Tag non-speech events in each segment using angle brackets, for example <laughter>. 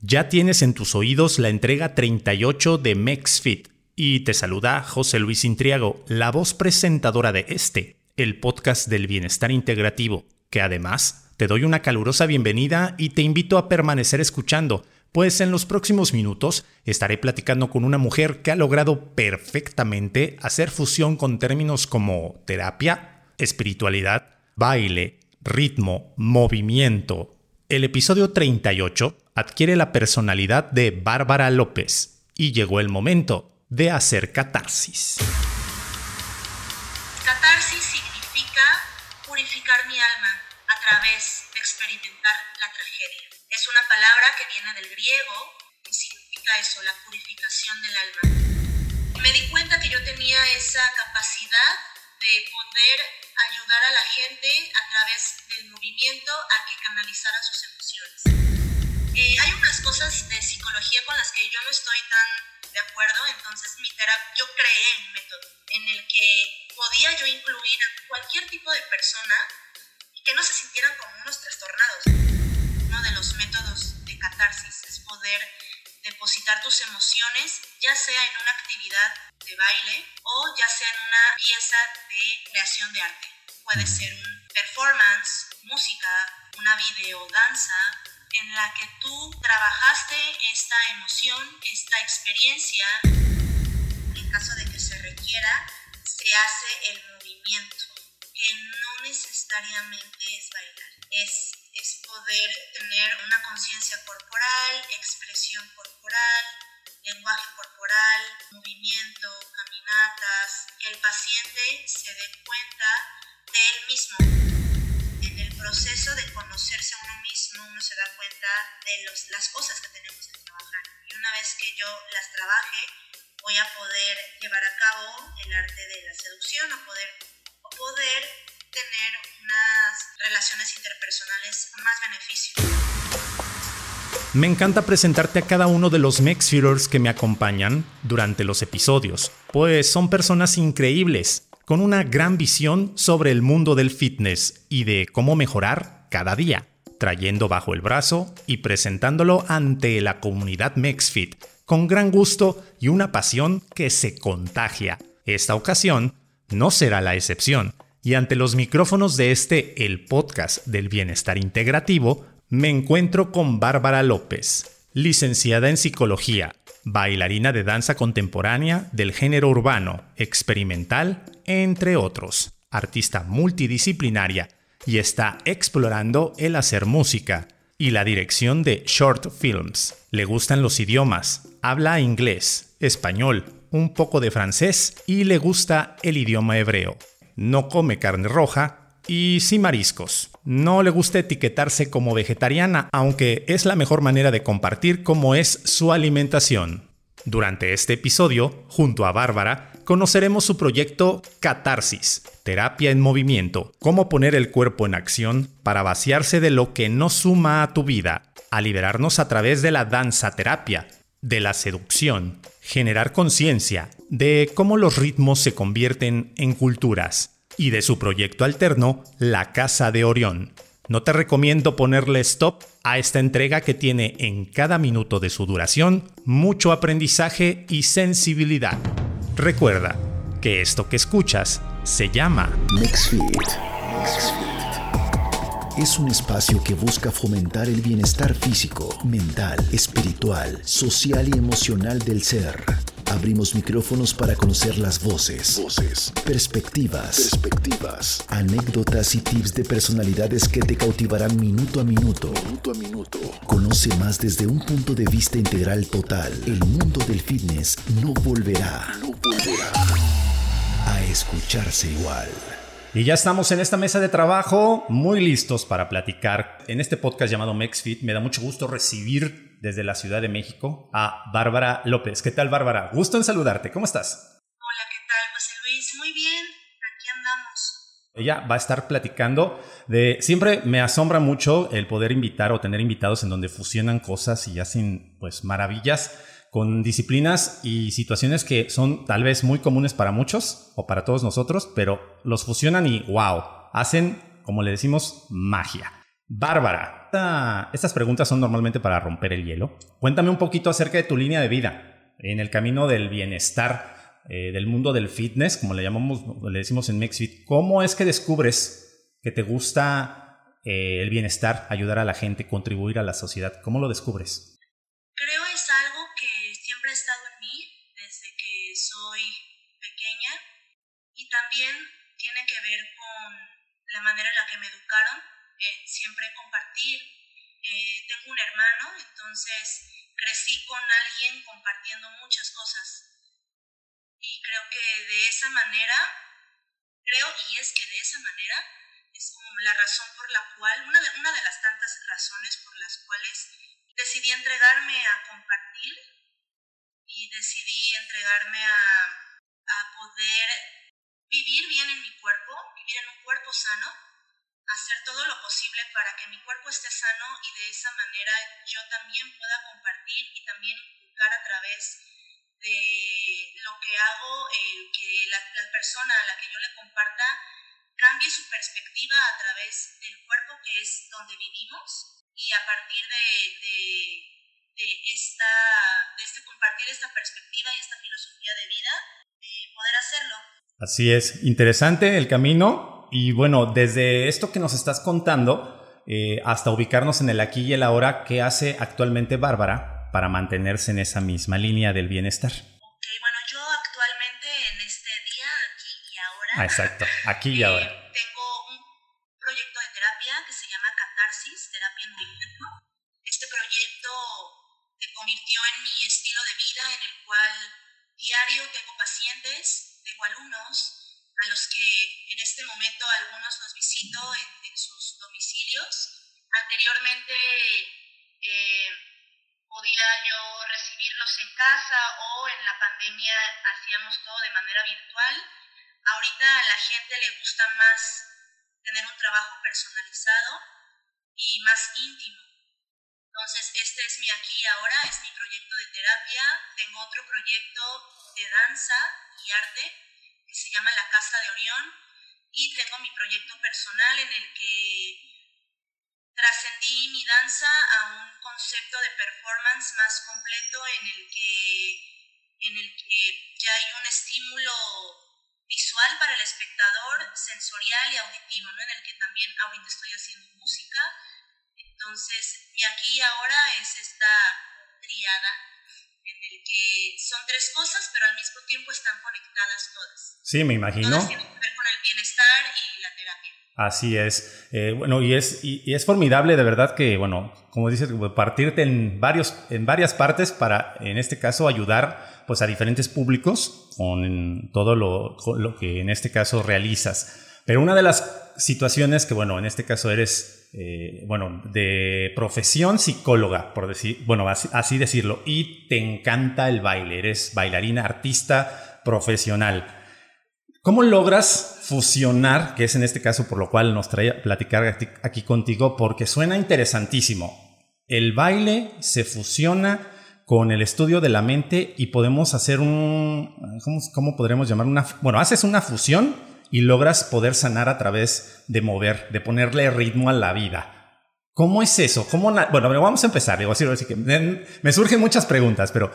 Ya tienes en tus oídos la entrega 38 de MexFit y te saluda José Luis Intriago, la voz presentadora de este, el podcast del bienestar integrativo, que además te doy una calurosa bienvenida y te invito a permanecer escuchando, pues en los próximos minutos estaré platicando con una mujer que ha logrado perfectamente hacer fusión con términos como terapia, espiritualidad, baile, ritmo, movimiento. El episodio 38 adquiere la personalidad de Bárbara López y llegó el momento de hacer catarsis. Catarsis significa purificar mi alma a través de experimentar la tragedia. Es una palabra que viene del griego y significa eso, la purificación del alma. Me di cuenta que yo tenía esa capacidad de poder ayudar a la gente a través del movimiento a que canalizara sus emociones. Eh, hay unas cosas de psicología con las que yo no estoy tan de acuerdo, entonces mi terapia, yo creé un método en el que podía yo incluir a cualquier tipo de persona que no se sintieran como unos trastornados. Uno de los métodos de catarsis es poder depositar tus emociones, ya sea en una actividad de baile o ya sea en una pieza de creación de arte. Puede ser un performance, música, una videodanza en la que tú trabajaste esta emoción, esta experiencia. En caso de que se requiera, se hace el movimiento, que no necesariamente es bailar, es es poder tener una conciencia corporal, expresión corporal, lenguaje corporal, movimiento, caminatas, que el paciente se dé cuenta de él mismo. Proceso de conocerse a uno mismo, uno se da cuenta de los, las cosas que tenemos que trabajar. Y una vez que yo las trabaje, voy a poder llevar a cabo el arte de la seducción o poder, o poder tener unas relaciones interpersonales más beneficio. Me encanta presentarte a cada uno de los Mexfeeders que me acompañan durante los episodios, pues son personas increíbles, con una gran visión sobre el mundo del fitness y de cómo mejorar cada día, trayendo bajo el brazo y presentándolo ante la comunidad MexFit, con gran gusto y una pasión que se contagia. Esta ocasión no será la excepción y ante los micrófonos de este El Podcast del Bienestar Integrativo, me encuentro con Bárbara López, licenciada en Psicología, bailarina de danza contemporánea del género urbano, experimental, entre otros, artista multidisciplinaria y está explorando el hacer música y la dirección de short films. Le gustan los idiomas, habla inglés, español, un poco de francés y le gusta el idioma hebreo no come carne roja y sí mariscos. No le gusta etiquetarse como vegetariana, aunque es la mejor manera de compartir cómo es su alimentación. Durante este episodio, junto a Bárbara, conoceremos su proyecto Catarsis, terapia en movimiento, cómo poner el cuerpo en acción para vaciarse de lo que no suma a tu vida, a liberarnos a través de la danza terapia, de la seducción, generar conciencia de cómo los ritmos se convierten en culturas y de su proyecto alterno, La Casa de Orión. No te recomiendo ponerle stop a esta entrega que tiene en cada minuto de su duración mucho aprendizaje y sensibilidad. Recuerda que esto que escuchas se llama es un espacio que busca fomentar el bienestar físico, mental, espiritual, social y emocional del ser. Abrimos micrófonos para conocer las voces, voces, perspectivas, perspectivas, anécdotas y tips de personalidades que te cautivarán minuto a minuto. Minuto a minuto. Conoce más desde un punto de vista integral total. El mundo del fitness no volverá, no volverá a escucharse igual. Y ya estamos en esta mesa de trabajo muy listos para platicar. En este podcast llamado MexFit me da mucho gusto recibir desde la Ciudad de México a Bárbara López. ¿Qué tal Bárbara? Gusto en saludarte. ¿Cómo estás? Hola, ¿qué tal José Luis? Muy bien, aquí andamos. Ella va a estar platicando de... Siempre me asombra mucho el poder invitar o tener invitados en donde fusionan cosas y hacen pues maravillas con disciplinas y situaciones que son tal vez muy comunes para muchos o para todos nosotros, pero los fusionan y wow, hacen, como le decimos, magia. Bárbara, estas preguntas son normalmente para romper el hielo. Cuéntame un poquito acerca de tu línea de vida en el camino del bienestar, eh, del mundo del fitness, como le llamamos, le decimos en MexFit. ¿Cómo es que descubres que te gusta eh, el bienestar, ayudar a la gente, contribuir a la sociedad? ¿Cómo lo descubres? Creo algo que siempre ha estado en mí desde que soy pequeña y también tiene que ver con la manera en la que me educaron siempre compartir. Eh, tengo hermano, entonces crecí con alguien compartiendo muchas cosas. Y creo que de esa manera, creo y es que de esa manera es como la razón por la cual, una de, una de las tantas razones por las cuales decidí entregarme a compartir y decidí entregarme a, a poder vivir bien en mi cuerpo, vivir en un cuerpo sano hacer todo lo posible para que mi cuerpo esté sano y de esa manera yo también pueda compartir y también inculcar a través de lo que hago, el que la, persona a la que yo le comparta cambie su perspectiva a través del cuerpo que es donde vivimos y a partir de, de, esta, de este compartir esta perspectiva y esta filosofía de vida, eh, poder hacerlo. Así es, interesante el camino y bueno, desde esto que nos estás contando eh, hasta ubicarnos en el aquí y el ahora, ¿qué hace actualmente Bárbara para mantenerse en esa misma línea del bienestar? Ok, bueno, yo actualmente en este día, aquí y ahora. Ah, exacto, aquí y ahora. Eh, tengo un proyecto de terapia que se llama Catarsis, Terapia en Movimiento. Este proyecto se convirtió en mi estilo de vida en el cual diario tengo pacientes, tengo alumnos a los que este momento algunos los visito en, sus domicilios. Anteriormente eh, podía yo recibirlos en casa o en la pandemia hacíamos todo de manera virtual. Ahorita a la gente le gusta más tener un trabajo personalizado y más íntimo. Entonces, este es mi aquí y ahora, es mi proyecto de terapia. Tengo otro proyecto de danza y arte que se llama La Casa de Orión y tengo mi proyecto personal en el que trascendí mi danza a un concepto de performance más completo en el que, en el que ya hay un estímulo visual para el espectador, sensorial y auditivo, ¿no? en el que también ahorita estoy haciendo música. Entonces, y aquí ahora es esta triada en el que son tres cosas, pero al mismo tiempo están conectadas todas. Sí, me imagino. Todas tienen que ver bienestar y la terapia. Así es. Eh, bueno, y es, y, es formidable de verdad que, bueno, como dices, partirte en, varios, en varias partes para, en este caso, ayudar pues, a diferentes públicos con todo lo, lo que en este caso realizas. Pero una de las situaciones que, bueno, en este caso eres eh, bueno, de profesión psicóloga, por decir, bueno, así, decirlo, y te encanta el baile, eres bailarina, artista, profesional. ¿Cómo logras fusionar, que es en este caso por lo cual nos trae a platicar aquí contigo, porque suena interesantísimo? El baile se fusiona con el estudio de la mente y podemos hacer un, ¿cómo, cómo podremos llamar? Una, bueno, haces una fusión y logras poder sanar a través de mover, de ponerle ritmo a la vida. ¿Cómo es eso? ¿Cómo bueno, vamos a empezar. Digo, así que me surgen muchas preguntas, pero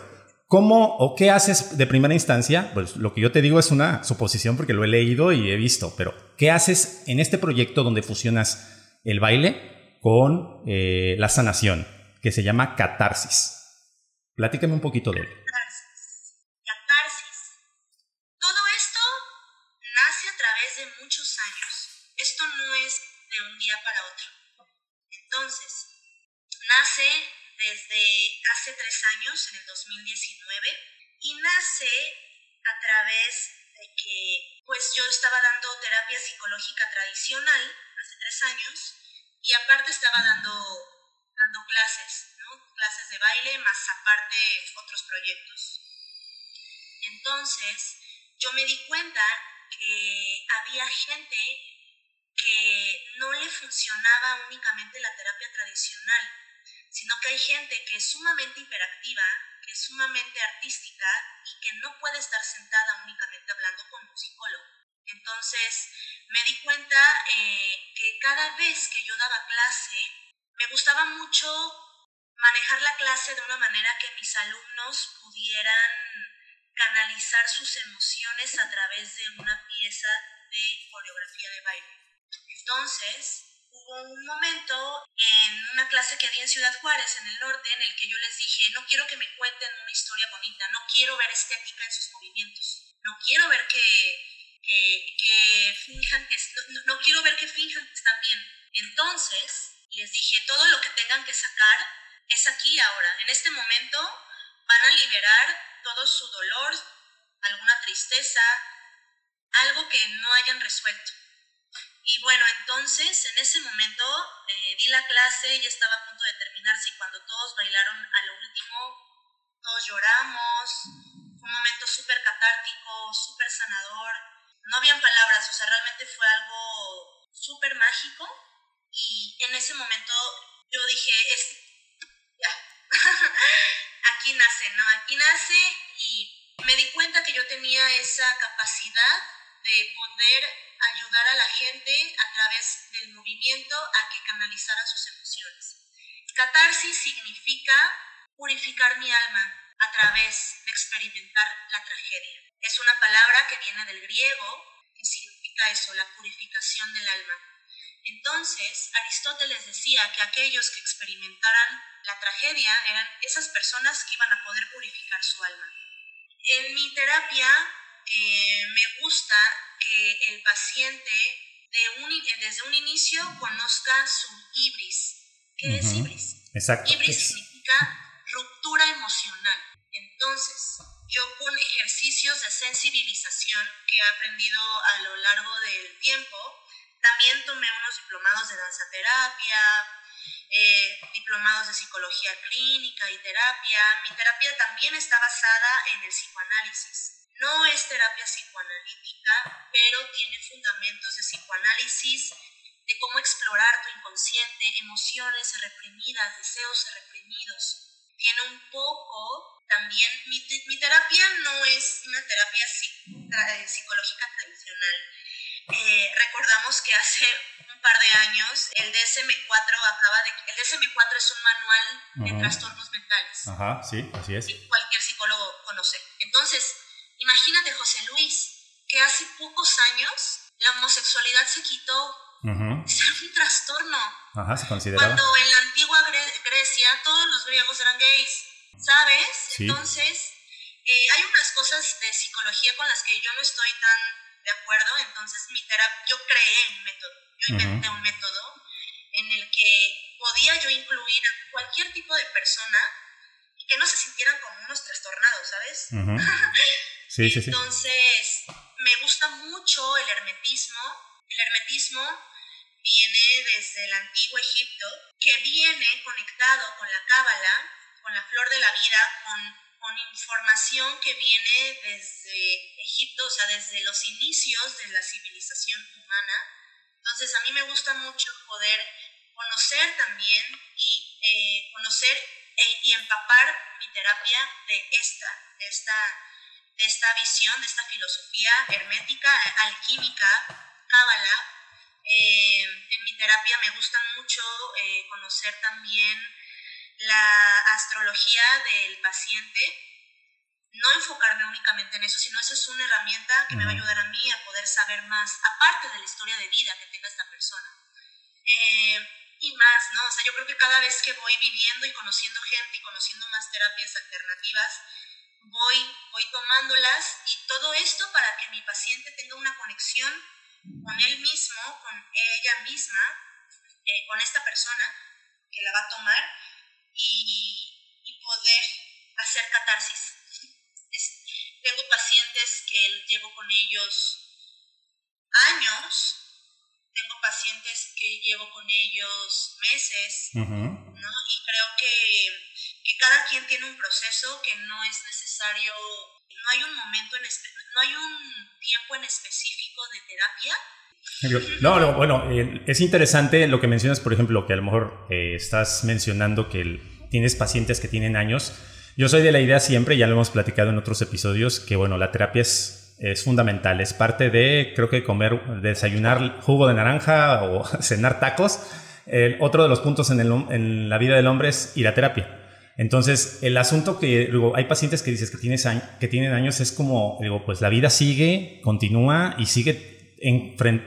¿cómo o qué haces de primera instancia? Pues lo que yo te digo es una suposición porque lo he leído y he visto, pero ¿qué haces en este proyecto donde fusionas el baile con eh, la sanación, que se llama catarsis? Platícame un poquito de él. Desde hace tres años, en el 2019, y nace a través de que pues yo estaba dando terapia psicológica tradicional hace tres años y aparte estaba dando, dando clases, ¿no? clases de baile más aparte otros proyectos. Entonces yo me di cuenta que había gente que no le funcionaba únicamente la terapia tradicional, sino que hay gente que es sumamente hiperactiva, que es sumamente artística y que no puede estar sentada únicamente hablando con un psicólogo. Entonces me di cuenta eh, que cada vez que yo daba clase, me gustaba mucho manejar la clase de una manera que mis alumnos pudieran canalizar sus emociones a través de una pieza de coreografía de baile. Entonces, hubo un momento en una clase que di en Ciudad Juárez, en el norte, en el que yo les dije, no quiero que me cuenten una historia bonita, no quiero ver estética en sus movimientos, no quiero ver que, que, finjan que, no, no quiero ver que finjan que están bien. Entonces, les dije, todo lo que tengan que sacar es aquí ahora. En este momento van a liberar todo su dolor, alguna tristeza, algo que no hayan resuelto. Y bueno, entonces en ese momento eh, di la clase, ya estaba a punto de terminarse y cuando todos bailaron a lo último, todos lloramos, fue un momento súper catártico, súper sanador, no habían palabras, o sea, realmente fue algo súper mágico. Y en ese momento yo dije, es, ya, <laughs> aquí nace, ¿no? Aquí nace y me di cuenta que yo tenía esa capacidad de poder ayudar a la gente a través del movimiento a que canalizara sus emociones. Catarsis significa purificar mi alma a través de experimentar la tragedia. Es una palabra que viene del griego y significa eso, la purificación del alma. Entonces, Aristóteles decía que aquellos que experimentaran la tragedia eran esas personas que iban a poder purificar su alma. En mi terapia eh, me gusta que el paciente desde un inicio conozca su ibris. ¿Qué es ibris? Exacto. Ibris significa ruptura emocional. Entonces, yo con ejercicios de sensibilización que he aprendido a lo largo del tiempo, también tomé unos diplomados de danza terapia, eh, diplomados de psicología clínica y terapia. Mi terapia también está basada en el psicoanálisis. No es terapia psicoanalítica, pero tiene fundamentos de psicoanálisis, de cómo explorar tu inconsciente, emociones reprimidas, deseos reprimidos. Tiene un poco también, mi, mi terapia no es una terapia eh, psicológica tradicional. Eh, recordamos que hace un par de años el DSM-4 acaba de... El DSM-4 es un manual de trastornos mentales. Ajá, sí, así es. Que cualquier psicólogo conoce. Entonces, Imagínate, José Luis, que hace pocos años la homosexualidad se quitó. Es <laughs> un trastorno. Ajá, se consideraba. Cuando en la antigua Grecia todos los griegos eran gays, ¿sabes? Entonces, eh, hay unas cosas de psicología con las que yo no estoy tan de acuerdo. Entonces, mi terapia, yo creé un método. Yo inventé un método en el que podía yo incluir a cualquier tipo de persona y que no se sintieran como unos trastornados, ¿sabes? <laughs> Entonces, me gusta mucho el hermetismo. El hermetismo viene desde el antiguo Egipto, que viene conectado con la cábala, con la flor de la vida, con, información que viene desde Egipto, o sea, desde los inicios de la civilización humana. Entonces, a mí me gusta mucho poder conocer también y eh, conocer e, y empapar mi terapia de esta, de esta de esta visión, de esta filosofía hermética, alquímica, cábala. Eh, en mi terapia me gusta mucho eh, conocer también la astrología del paciente, no enfocarme únicamente en eso, sino eso es una herramienta que me va a ayudar a mí a poder saber más, aparte de la historia de vida que tenga esta persona. Eh, y más, ¿no? O sea, yo creo que cada vez que voy viviendo y conociendo gente y conociendo más terapias alternativas, voy, voy tomándolas y todo esto para que mi paciente tenga una conexión con él mismo, con ella misma, eh, con esta persona que la va a tomar y, poder hacer catarsis. tengo pacientes que llevo con ellos años, tengo pacientes que llevo con ellos meses, ¿no? Y creo que, que, cada quien tiene un proceso que no es necesario, no hay un momento, en no hay un tiempo en específico de terapia. No, no bueno, eh, es interesante lo que mencionas, por ejemplo, que a lo mejor eh, estás mencionando que tienes pacientes que tienen años. Yo soy de la idea siempre, ya lo hemos platicado en otros episodios, que bueno, la terapia es es, fundamental. Es parte de, creo que comer, desayunar jugo de naranja o <laughs> cenar tacos. El, otro de los puntos en, el, en la vida del hombre es ir a terapia. Entonces, el asunto que hay pacientes que dices que, tienes, que tienen años es como, digo, pues la vida sigue, continúa y sigue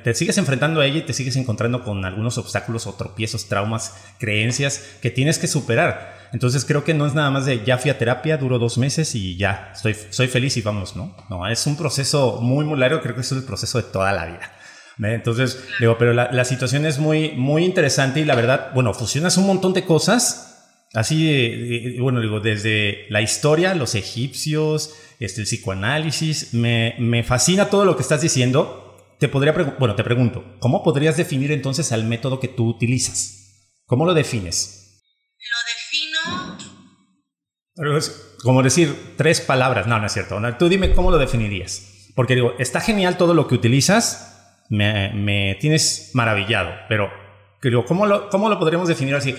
te sigues enfrentando a ella y te sigues encontrando con algunos obstáculos o tropiezos, traumas, creencias que tienes que superar. Entonces creo que no es nada más de ya fui a terapia, duró dos meses y ya, estoy, soy feliz y vamos, ¿no? No, es un proceso muy, muy largo, creo que es el proceso de toda la vida. Entonces, digo, pero la, la, situación es muy, muy interesante y la verdad, bueno, fusionas un montón de cosas Así, bueno, digo, desde la historia, los egipcios, este, el psicoanálisis, me, me fascina todo lo que estás diciendo. Te podría, bueno, te pregunto, ¿cómo podrías definir entonces al método que tú utilizas? ¿Cómo lo defines? Lo defino... Como decir tres palabras. No, no es cierto. tú dime cómo lo definirías. Porque digo, está genial todo lo que utilizas, me, me tienes maravillado, pero digo, ¿cómo lo, ¿cómo lo podríamos definir así?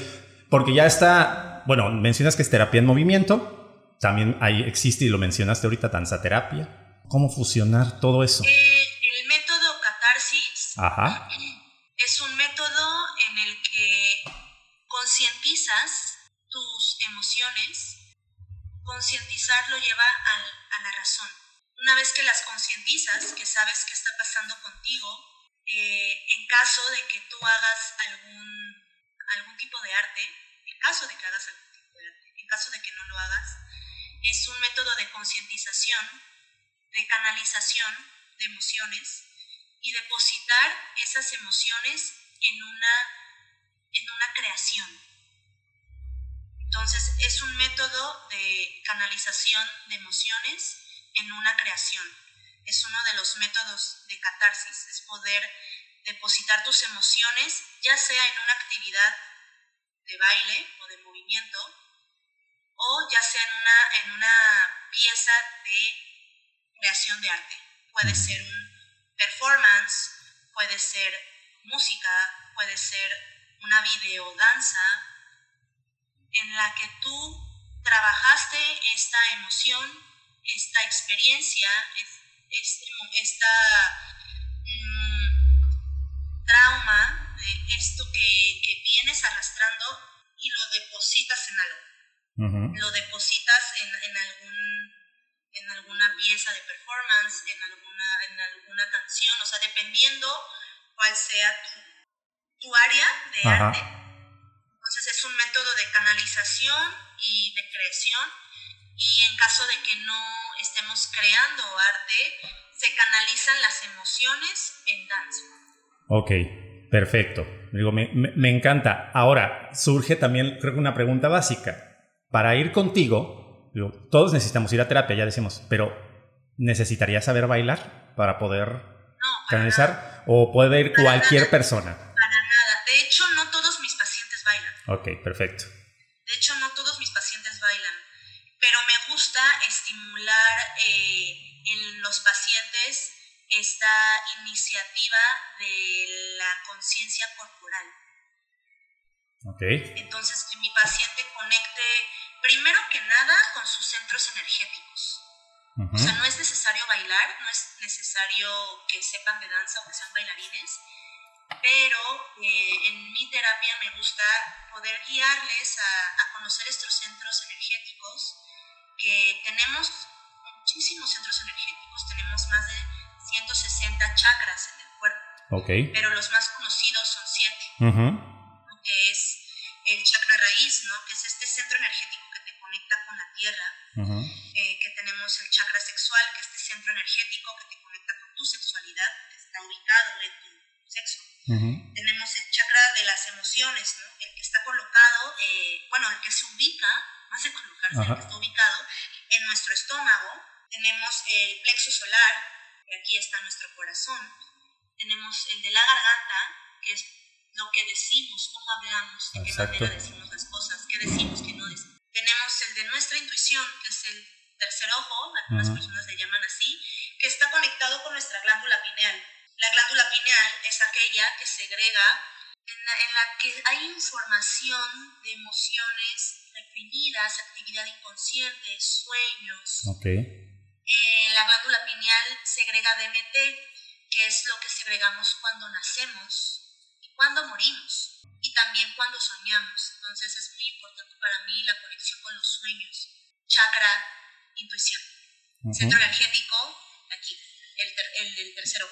Porque ya está, bueno, mencionas que es terapia en movimiento, también ahí existe y lo mencionaste ahorita, danza terapia. ¿Cómo fusionar todo eso? Eh, el método catarsis Ajá. es un método en el que concientizas tus emociones. Concientizar lo lleva a la razón. Una vez que las concientizas, que sabes qué está pasando contigo, eh, en caso de que tú hagas algún algún tipo de arte, en caso de que hagas algún tipo de arte, en caso de que no lo hagas, es un método de concientización, de canalización de emociones y depositar esas emociones en una, en una creación. Entonces es un método de canalización de emociones en una creación. Es uno de los métodos de catarsis, es poder depositar tus emociones, ya sea en una actividad de baile o de movimiento, o ya sea en una, en una pieza de creación de arte. Puede ser un performance, puede ser música, puede ser una videodanza en la que tú trabajaste esta emoción, esta experiencia, esta trauma, de esto que, que, vienes arrastrando y lo depositas en algo. Lo depositas en, en, algún, en alguna pieza de performance, en alguna, en alguna canción, o sea, dependiendo cuál sea tu, tu área de arte. Es un método de canalización y de creación y en caso de que no estemos creando arte, se canalizan las emociones en danza. Ok, perfecto. Digo, me, me, encanta. Ahora, surge también, creo que una pregunta básica. Para ir contigo, digo, todos necesitamos ir a terapia, ya decimos, pero ¿necesitarías saber bailar para poder no, canalizar? ¿O puede ir cualquier persona? Para nada. De hecho, no todos mis pacientes bailan. Ok, perfecto. De hecho, no todos mis pacientes bailan. Pero me gusta estimular eh, en los pacientes esta iniciativa de la conciencia corporal. Okay. Entonces, que mi paciente conecte primero que nada con sus centros energéticos. O sea, no es necesario bailar, no es necesario que sepan de danza o que sean bailarines, pero eh, en mi terapia me gusta poder guiarles a, a conocer estos centros energéticos, que tenemos muchísimos centros energéticos, tenemos más de 160 chakras en el cuerpo. Okay. Pero los más conocidos son siete. Que es el chakra raíz, ¿no? Que es este centro energético que te conecta con la tierra. eh, que tenemos el chakra sexual, que es este centro energético que te conecta con tu sexualidad, que está ubicado en tu sexo. Tenemos el chakra de las emociones, ¿no? El que está colocado, eh, bueno, el que se ubica, más de colocarse, el que está ubicado en nuestro estómago. Tenemos el plexo solar, aquí está nuestro corazón. Tenemos el de la garganta, que es lo que decimos, cómo hablamos, de qué manera decimos las cosas, qué decimos, qué no decimos. Tenemos el de nuestra intuición, que es el tercer ojo, algunas personas le llaman así, que está conectado con nuestra glándula pineal. La glándula pineal es aquella que segrega, en la, en la que hay información de emociones reprimidas, actividad inconsciente, sueños. Okay Eh, la glándula pineal segrega DMT, que es lo que segregamos cuando nacemos y cuando morimos, y también cuando soñamos. Entonces es muy importante para mí la conexión con los sueños. Chakra, intuición. Centro energético, aquí el, del tercero.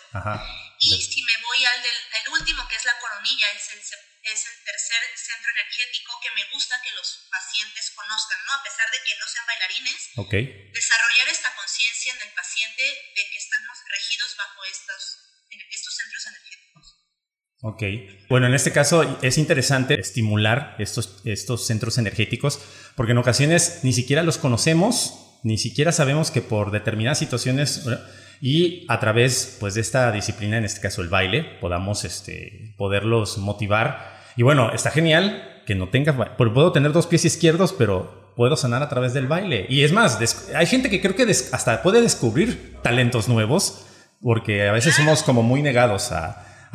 Y si me voy al del último, que es la coronilla, es el, es el tercer centro energético que me gusta que los pacientes conozcan, ¿no? A pesar de que no sean bailarines, okay. desarrollar esta conciencia en el paciente de que estamos regidos bajo estos, estos centros energéticos. Ok. Bueno, en este caso es interesante estimular estos, estos centros energéticos porque en ocasiones ni siquiera los conocemos, ni siquiera sabemos que por determinadas situaciones y a través pues, de esta disciplina, en este caso el baile, podamos este, poderlos motivar. Y bueno, está genial que no tenga, puedo tener dos pies izquierdos, pero puedo sanar a través del baile. Y es más, hay gente que creo que hasta puede descubrir talentos nuevos, porque a veces somos como muy negados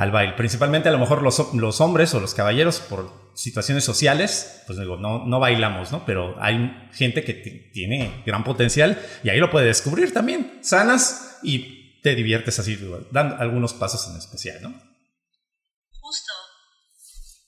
al baile. Principalmente a lo mejor los, los hombres o los caballeros por situaciones sociales, pues digo, no, no bailamos, ¿no? Pero hay gente que tiene gran potencial y ahí lo puede descubrir también. Sanas y te diviertes así, dando algunos pasos en especial, ¿no? Justo.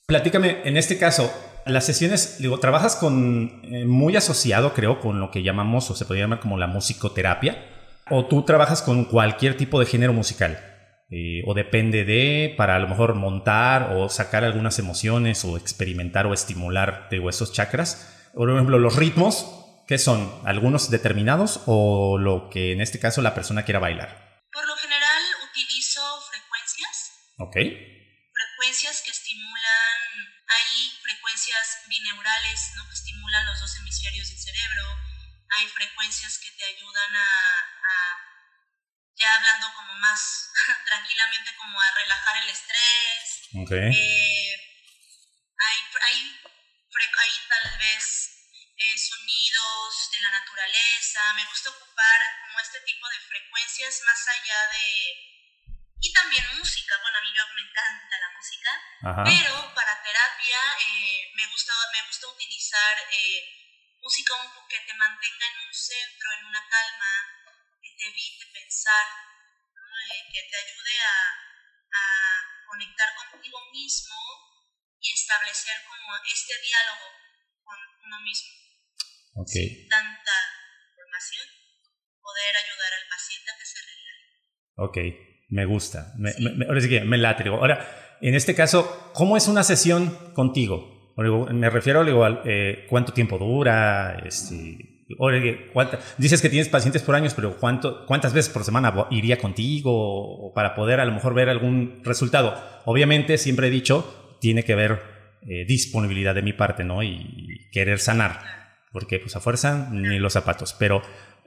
Platícame, en este caso, las sesiones, digo, trabajas con, eh, muy asociado, creo, con lo que llamamos, o se podría llamar como la musicoterapia, o tú trabajas con cualquier tipo de género musical, eh, o depende de, para a lo mejor montar o sacar algunas emociones, o experimentar o estimular, digo, esos chakras. Por ejemplo, los ritmos, ¿Qué son? ¿Algunos determinados o lo que en este caso la persona quiera bailar? Por lo general utilizo frecuencias. Ok. Frecuencias que estimulan, hay frecuencias bineurales ¿no? que estimulan los dos hemisferios del cerebro, hay frecuencias que te ayudan a, ya hablando como más <laughs> tranquilamente, como a relajar el estrés. Ok. Eh, hay, hay, hay tal vez eh, sonidos de la naturaleza, me gusta ocupar como este tipo de frecuencias más allá de... Y también música, bueno, a mí me encanta la música, pero para terapia eh, me, gusta, me gusta utilizar eh, música un poco que te mantenga en un centro, en una calma, evite pensar, que te ayude a, a conectar contigo mismo y establecer como este diálogo con uno mismo. Okay. tanta información, poder ayudar al paciente a que se relaje. Ok, me gusta. Me, me, ahora sí que me late. Ahora, en este caso, ¿cómo es una sesión contigo? Me refiero igual, eh, cuánto tiempo dura, este, dices que tienes pacientes por años, pero ¿cuánto, ¿cuántas veces por semana iría contigo para poder a lo mejor ver algún resultado? Obviamente, siempre he dicho, tiene que haber eh, disponibilidad de mi parte, ¿no? Y, querer sanar porque pues a fuerza ni los zapatos. Pero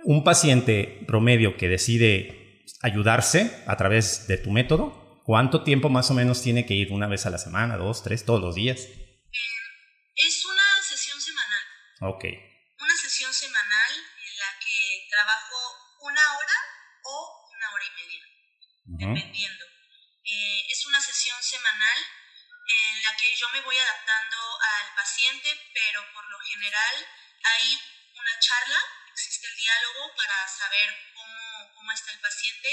un paciente promedio que decide ayudarse a través de tu método, ¿cuánto tiempo más o menos tiene que ir? ¿Una vez a la semana, dos, tres, todos los días? es una sesión semanal. Ok. Dependiendo. Eh, es una sesión semanal en la que yo me voy adaptando al paciente, pero por lo general hay una charla, existe el diálogo para saber cómo, cómo está el paciente.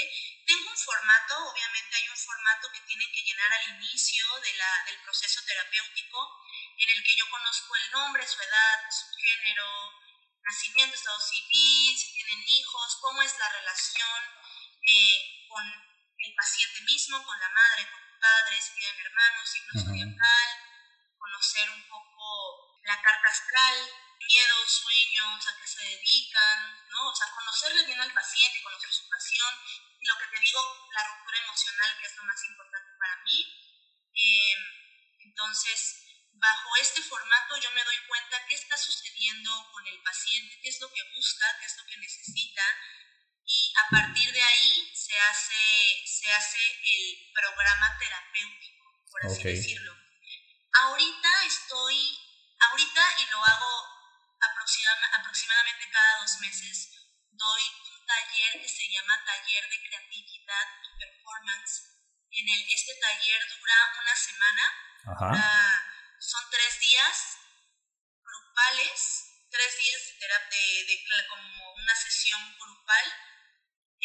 Tengo un formato, obviamente hay un formato que tienen que llenar al inicio de la, del proceso terapéutico, en el que yo conozco el nombre, su edad, su género, nacimiento, estado civil, si tienen hijos, cómo es la relación eh, con el paciente mismo, con la madre, con el padre, si tienen hermanos, signo zodiacal, conocer un poco la carta astral, miedos, sueños, a qué se dedican, ¿no? O sea, conocerle bien al paciente, conocer su pasión y lo que te digo, la ruptura emocional, que es lo más importante para mí. Em, entonces, bajo este formato yo me doy cuenta qué está sucediendo con el paciente, qué es lo que busca, qué es lo que necesita y a partir de ahí se hace, se hace el programa terapéutico, por así decirlo. Ahorita estoy, ahorita y lo hago aproximadamente cada dos meses doy un taller que se llama Taller de Creatividad y Performance. En el, este taller dura una semana. son tres días grupales, tres días de, de, como una sesión grupal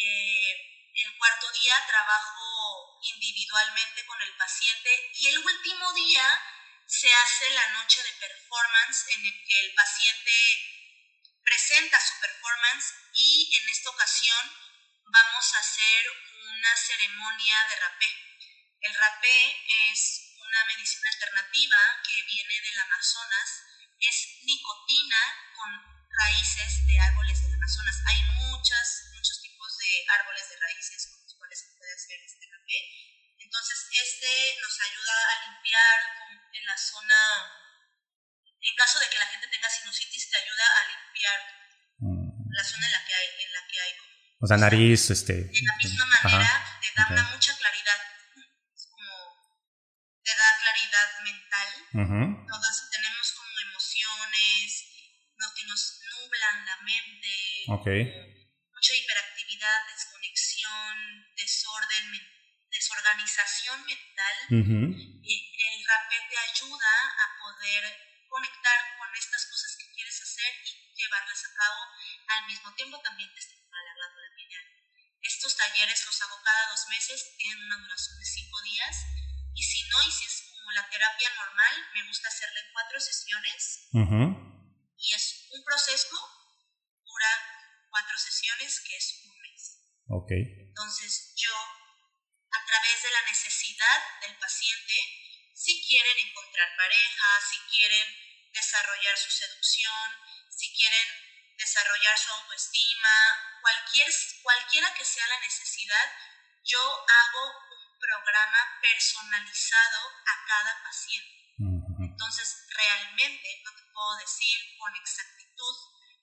Eh, el cuarto día trabajo individualmente con el paciente y el último día se hace la noche de performance en el que el paciente presenta su performance y en esta ocasión vamos a hacer una ceremonia de rapé. El rapé es una medicina alternativa que viene del Amazonas, es nicotina con raíces de árboles del Amazonas. Hay muchas, de árboles de raíces con los cuales se puede hacer este rapé. Entonces, este nos ayuda a limpiar en la zona, en caso de que la gente tenga sinusitis, te ayuda a limpiar mm. la zona en la que hay, en la que hay o sea, nariz, este... De la misma manera, te da una mucha claridad, es como, te da claridad mental. Todas tenemos como emociones, no, que nos nublan la mente. Mucha hiperactividad, desconexión, desorden, desorganización mental. el rapé te ayuda a poder conectar con estas cosas que quieres hacer y llevarlas a cabo al mismo tiempo también te estimula la glándula estos talleres los hago cada dos meses, tienen una duración de cinco días. Y si no, y si es como la terapia normal, me gusta hacerle cuatro sesiones. Y es un proceso, dura cuatro sesiones, que es un mes. Okay. Entonces, yo, a través de la necesidad del paciente, si quieren encontrar pareja, si quieren desarrollar su seducción, si quieren desarrollar su autoestima, cualquier, cualquiera que sea la necesidad, yo hago un programa personalizado a cada paciente. Entonces, realmente no te puedo decir con exactitud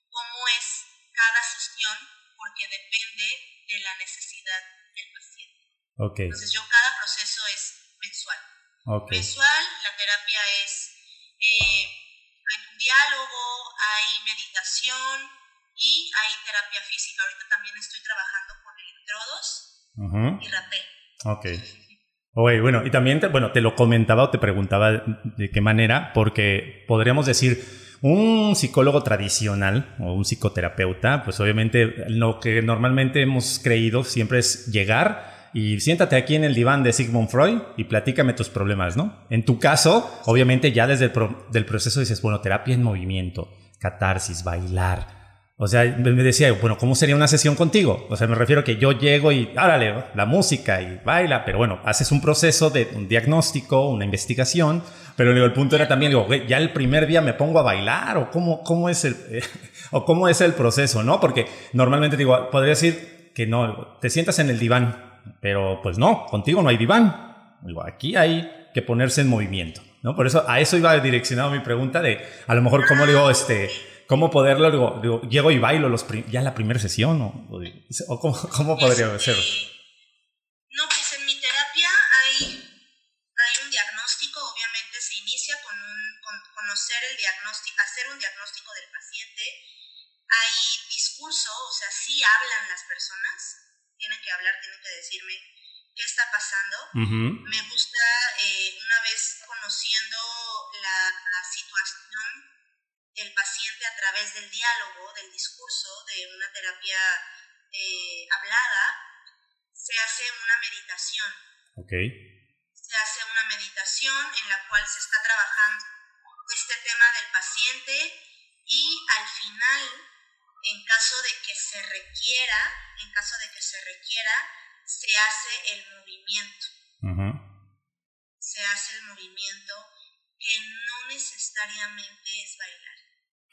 cómo es cada sesión porque depende de la necesidad del paciente. Okay. Entonces, yo cada proceso es mensual. Okay. Mensual, la terapia es... Eh, hay un diálogo, hay meditación y hay terapia física. Ahorita también estoy trabajando con electrodos y rapé. Ok. Oye, bueno, y también te, bueno, te lo comentaba o te preguntaba de qué manera, porque podríamos decir, un psicólogo tradicional o un psicoterapeuta, pues obviamente lo que normalmente hemos creído siempre es llegar y siéntate aquí en el diván de Sigmund Freud y platícame tus problemas, ¿no? En tu caso, obviamente ya desde el del proceso dices, bueno, terapia en movimiento, catarsis, bailar. O sea, me decía, bueno, ¿cómo sería una sesión contigo? O sea, me refiero a que yo llego y, árale, la música y baila, pero bueno, haces un proceso de un diagnóstico, una investigación, pero digo, el punto era también, digo, ya el primer día me pongo a bailar o cómo, cómo es el, <laughs> o cómo es el proceso, ¿no? Porque normalmente digo, podría decir que no, te sientas en el diván, pero pues no, contigo no hay diván. Digo, aquí hay que ponerse en movimiento, ¿no? Por eso, a eso iba direccionado mi pregunta de, a lo mejor, ¿cómo digo, este, cómo poderlo, digo, digo llego y bailo los ya la primera sesión, ¿no? o, cómo, cómo podría ser? No, pues en mi terapia hay, hay un diagnóstico, obviamente se inicia con, un, con conocer el diagnóstico, hacer un diagnóstico del paciente. Hay discurso, o sea, sí hablan las personas, tienen que hablar, tienen que decirme qué está pasando. Me gusta, eh, una vez conociendo la, situación del paciente a través del diálogo, del discurso, de una terapia eh, hablada, se hace una meditación. Okay. Se hace una meditación en la cual se está trabajando este tema del paciente y al final en caso de que se requiera, en caso de que se requiera, se hace el movimiento. Se hace el movimiento que no necesariamente es bailar.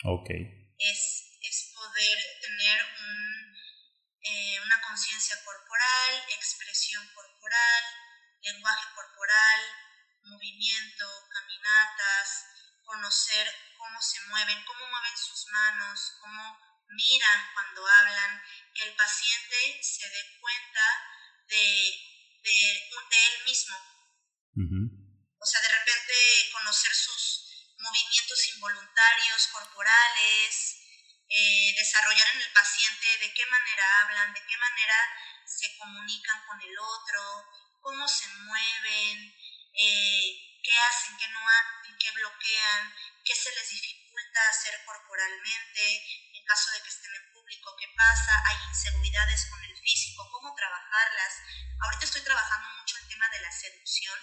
Ok. Es, es poder tener un, eh, una conciencia corporal, expresión corporal, lenguaje corporal, movimiento, caminatas, conocer cómo se mueven, cómo mueven sus manos, cómo miran cuando hablan, que el paciente se dé cuenta de, de, él mismo. O sea, de repente conocer sus movimientos involuntarios, corporales, eh, desarrollar en el paciente de qué manera hablan, de qué manera se comunican con el otro, cómo se mueven, eh, qué hacen, qué no hacen, qué bloquean, qué se les dificulta hacer corporalmente, en caso de que estén en público, qué pasa, hay inseguridades con el físico, cómo trabajarlas. Ahorita estoy trabajando mucho el tema de la seducción.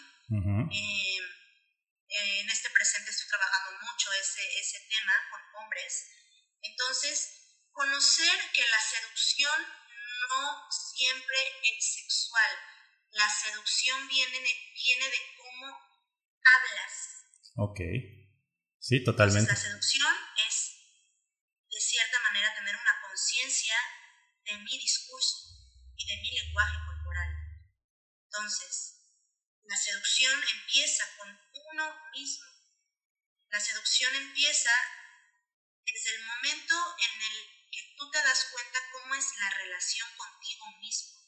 Em, en este presente estoy trabajando mucho ese, ese tema con hombres. Entonces, conocer que la seducción no siempre es sexual. La seducción viene de, viene de cómo hablas. Ok. Sí, totalmente. la seducción es, de cierta manera, tener una conciencia de mi discurso y de mi lenguaje corporal. Entonces, la seducción empieza con uno mismo. La seducción empieza desde el momento en el que tú te das cuenta cómo es la relación contigo mismo.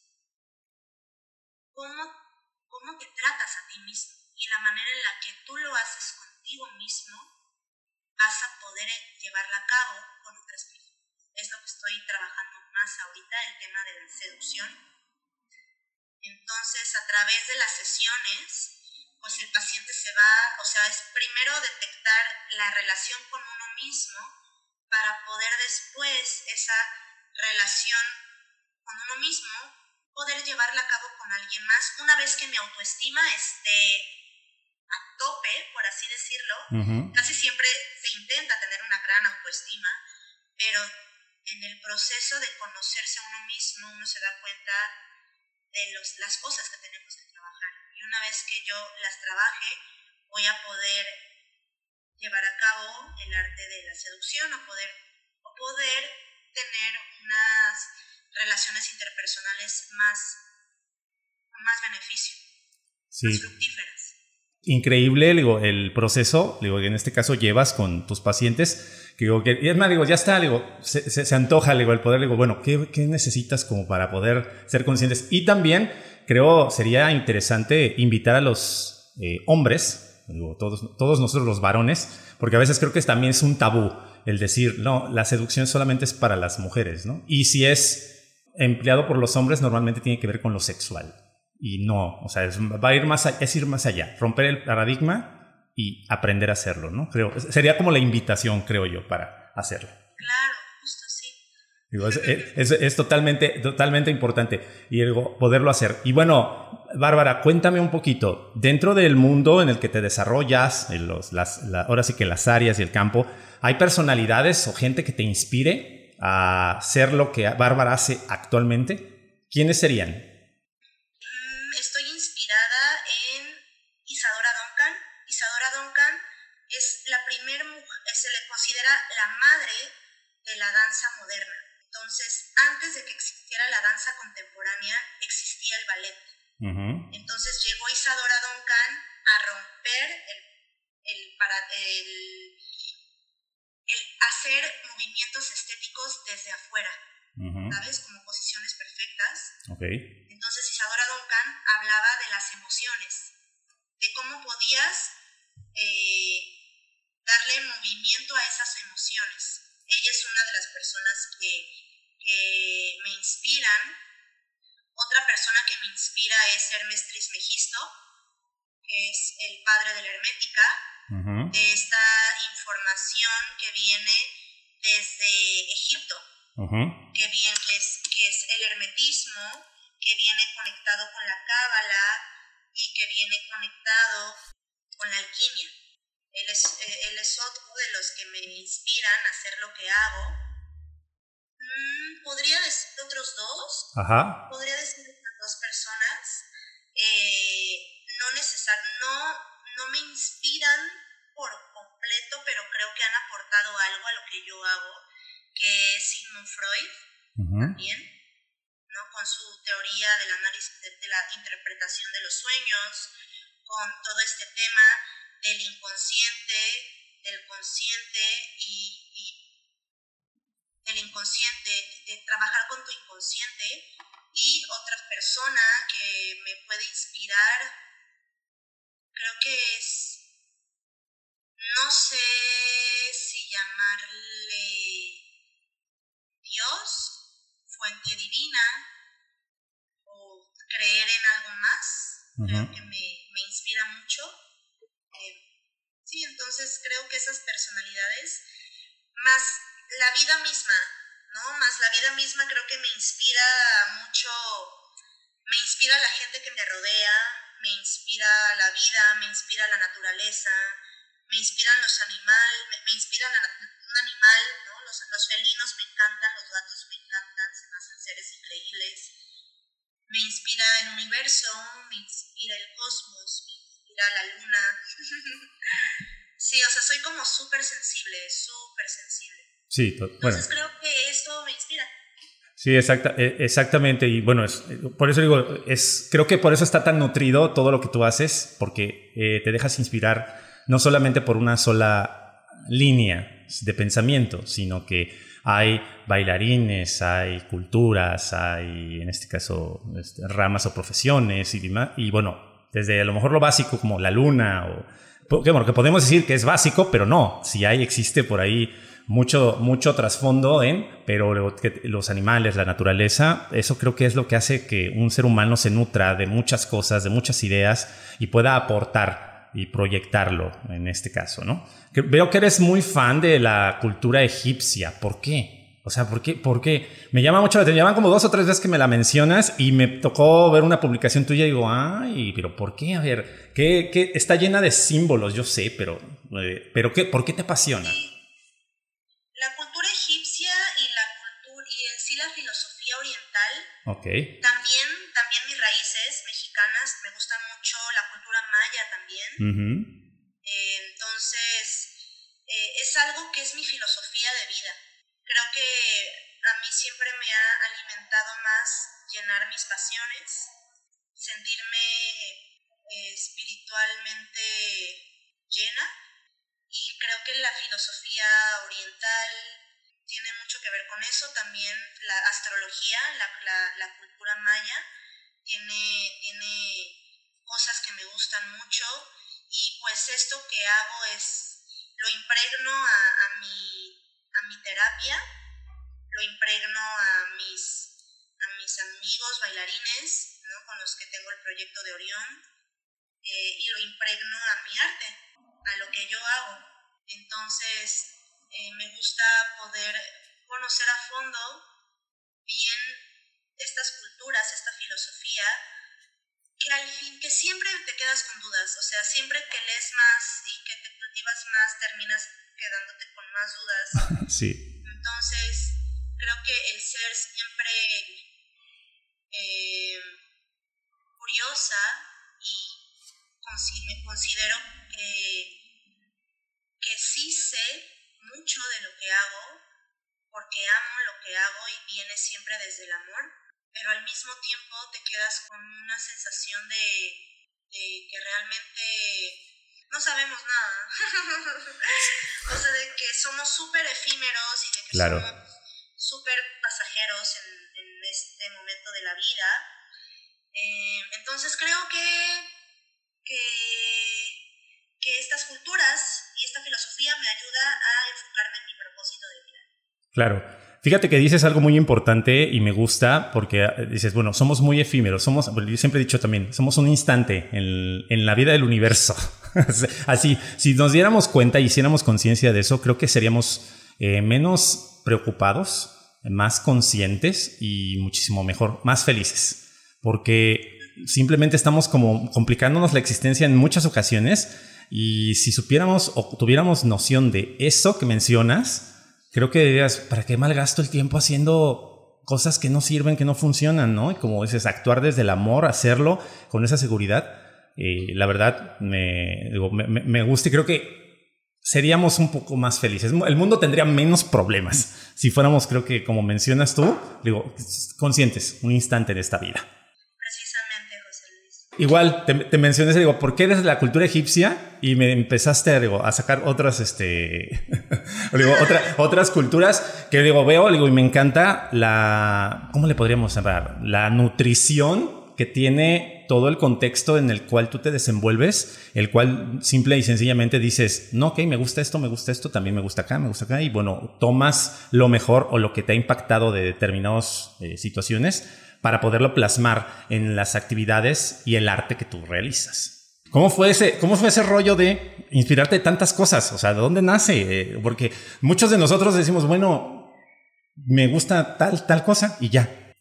Cómo, cómo te tratas a ti mismo y la manera en la que tú lo haces contigo mismo vas a poder llevarla a cabo con otras personas. Es lo que estoy trabajando más ahorita, el tema de la seducción entonces, a través de las sesiones, pues el paciente se va, o sea, es primero detectar la relación con uno mismo para poder después esa relación con uno mismo poder llevarla a cabo con alguien más una vez que mi autoestima esté a tope, por así decirlo. Casi siempre se intenta tener una gran autoestima, pero en el proceso de conocerse a uno mismo uno se da cuenta de los, las cosas que tenemos que trabajar. Y una vez que yo las trabaje, voy a poder llevar a cabo el arte de la seducción o poder, o poder tener unas relaciones interpersonales más, más beneficio, más fructíferas. Increíble digo, el proceso, digo, en este caso llevas con tus pacientes digo, que, y es más, digo, ya está, digo, se, se, antoja, digo, el poder, digo, bueno, ¿qué, ¿qué, necesitas como para poder ser conscientes? Y también creo sería interesante invitar a los eh, hombres, digo, todos, todos nosotros los varones, porque a veces creo que también es un tabú el decir, no, la seducción solamente es para las mujeres, ¿no? Y si es empleado por los hombres, normalmente tiene que ver con lo sexual. Y no, o sea, es, va a ir más, es ir más allá, romper el paradigma y aprender a hacerlo, ¿no? Creo, sería como la invitación, creo yo, para hacerlo. Claro, justo sí. Digo, es, es, totalmente, totalmente importante y digo, poderlo hacer. Y bueno, Bárbara, cuéntame un poquito, dentro del mundo en el que te desarrollas, en los, las, ahora sí que las áreas y el campo, ¿hay personalidades o gente que te inspire a hacer lo que Bárbara hace actualmente? ¿Quiénes serían? la danza moderna. Entonces, antes de que existiera la danza contemporánea, existía el ballet. Entonces llegó Isadora Duncan a romper el, el, para, el, el hacer movimientos estéticos desde afuera, ¿sabes? Como posiciones perfectas. Entonces Isadora Duncan hablaba de las emociones, de cómo podías eh, darle movimiento a esas emociones ella es una de las personas que, me inspiran. Otra persona que me inspira es Hermes Trismegisto, que es el padre de la hermética, de esta información que viene desde Egipto, que, viene, que, es, que es el hermetismo, que viene conectado con la cábala y que viene conectado con la alquimia. Él es, eh, él es otro de los que me inspiran a hacer lo que hago. Podría decir otros dos. Ajá. Podría decir otras dos personas. Eh, no, necesar, no, no me inspiran por completo, pero creo que han aportado algo a lo que yo hago, que es Sigmund Freud también, ¿no? con su teoría del análisis de la interpretación de los sueños, con todo este tema del inconsciente, del consciente y, el inconsciente, de, trabajar con tu inconsciente y otra persona que me puede inspirar, creo que es, no sé si llamarle Dios, fuente divina o creer en algo más, creo que me, me inspira mucho. Sí, entonces creo que esas personalidades, más la vida misma, ¿no? Más la vida misma creo que me inspira mucho, me inspira la gente que me rodea, me inspira la vida, me inspira la naturaleza, me inspiran los animales, me, inspiran un animal, ¿no? Los, los felinos me encantan, los gatos me encantan, se me hacen seres increíbles. Me inspira el universo, me inspira el cosmos, me inspira la luna. <laughs> sí, o sea, soy como súper sensible, súper sensible. Sí, Entonces creo que esto me inspira. Sí, exacta, e, exactamente. Y bueno, es, por eso digo, es, creo que por eso está tan nutrido todo lo que tú haces, porque eh, te dejas inspirar no solamente por una sola línea de pensamiento, sino que hay bailarines, hay culturas, hay en este caso este, ramas o profesiones y demás. Y bueno, desde a lo mejor lo básico como la luna o que, bueno, que podemos decir que es básico, pero no, si hay, existe por ahí mucho, mucho trasfondo en, pero los animales, la naturaleza, eso creo que es lo que hace que un ser humano se nutra de muchas cosas, de muchas ideas y pueda aportar y proyectarlo en este caso, ¿no? veo que eres muy fan de la cultura egipcia. ¿Por qué? O sea, ¿por qué? ¿Por qué? Me llama mucho la atención. Llaman como dos o tres veces que me la mencionas y me tocó ver una publicación tuya y digo, ay, pero ¿por qué? A ver, ¿qué, qué? está llena de símbolos, yo sé, pero, eh, pero ¿qué, ¿por qué te apasiona? Okay. También, también mis raíces mexicanas, me gusta mucho la cultura maya también. Eh, entonces, eh, es algo que es mi filosofía de vida. Creo que a mí siempre me ha alimentado más llenar mis pasiones, sentirme eh, espiritualmente llena y creo que la filosofía oriental tiene mucho que ver con eso. También la astrología, la, la, cultura maya, tiene, tiene cosas que me gustan mucho y pues esto que hago es, lo impregno a, a, mi, a mi terapia, lo impregno a mis, a mis amigos bailarines, ¿no? con los que tengo el proyecto de Orión, eh, y lo impregno a mi arte, a lo que yo hago. Entonces, eh, me gusta poder conocer a fondo bien estas culturas, esta filosofía, que al fin, que siempre te quedas con dudas, o sea, siempre que lees más y que te cultivas más, terminas quedándote con más dudas. <laughs> sí. Entonces, creo que el ser siempre eh, curiosa y me considero que, que sí sé mucho de lo que hago porque amo lo que hago y viene siempre desde el amor, pero al mismo tiempo te quedas con una sensación de, que realmente no sabemos nada. <laughs> o sea, de que somos súper efímeros y de que somos súper pasajeros en, este momento de la vida. Eh, entonces creo que, que que estas culturas esta filosofía me ayuda a enfocarme en mi propósito de vida. Claro. Fíjate que dices algo muy importante y me gusta porque eh, dices, bueno, somos muy efímeros, somos, yo siempre he dicho también, somos un instante en, en la vida del universo. <laughs> Así, si nos diéramos cuenta y hiciéramos conciencia de eso, creo que seríamos eh, menos preocupados, más conscientes y muchísimo mejor, más felices. Porque simplemente estamos como complicándonos la existencia en muchas ocasiones y si supiéramos o tuviéramos noción de eso que mencionas, creo que dirías, ¿para qué malgasto el tiempo haciendo cosas que no sirven, que no funcionan, ¿no? Y como dices, actuar desde el amor, hacerlo con esa seguridad. Eh, la verdad, me, me, gusta y creo que seríamos un poco más felices. El mundo tendría menos problemas <laughs> si fuéramos, creo que como mencionas tú, digo, conscientes un instante de esta vida. Igual, te, te mencioné, digo, ¿por qué eres de la cultura egipcia? Y me empezaste digo, a sacar otras, este, <laughs> digo, otras culturas que digo, veo, digo, y me encanta la, ¿cómo le podríamos llamar? La nutrición que tiene todo el contexto en el cual tú te desenvuelves, el cual simple y sencillamente dices, no, ok, me gusta esto, me gusta esto, también me gusta acá, me gusta acá, y bueno, tomas lo mejor o lo que te ha impactado de determinadas eh, situaciones para poderlo plasmar en las actividades y el arte que tú realizas. ¿Cómo fue ese, cómo fue ese rollo de inspirarte de tantas cosas? O sea, ¿de dónde nace? Porque muchos de nosotros decimos, bueno, me gusta tal, tal cosa y ya.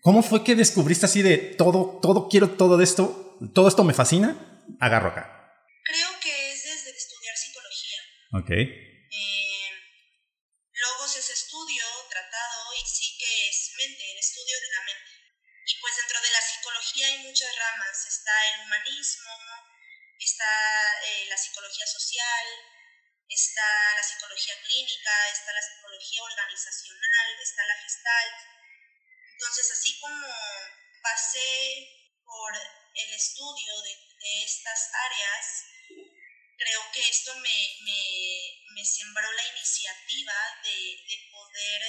¿Cómo fue que descubriste así de todo, todo, quiero todo de esto, todo esto me fascina? Agarro acá. Creo que es desde estudiar psicología. Ok. Eh, hay muchas ramas. Está el humanismo, está eh, la psicología social, está la psicología clínica, está la psicología organizacional, está la gestalt. Entonces, así como pasé por el estudio de, estas áreas, creo que esto me, me, sembró la iniciativa de, de, poder,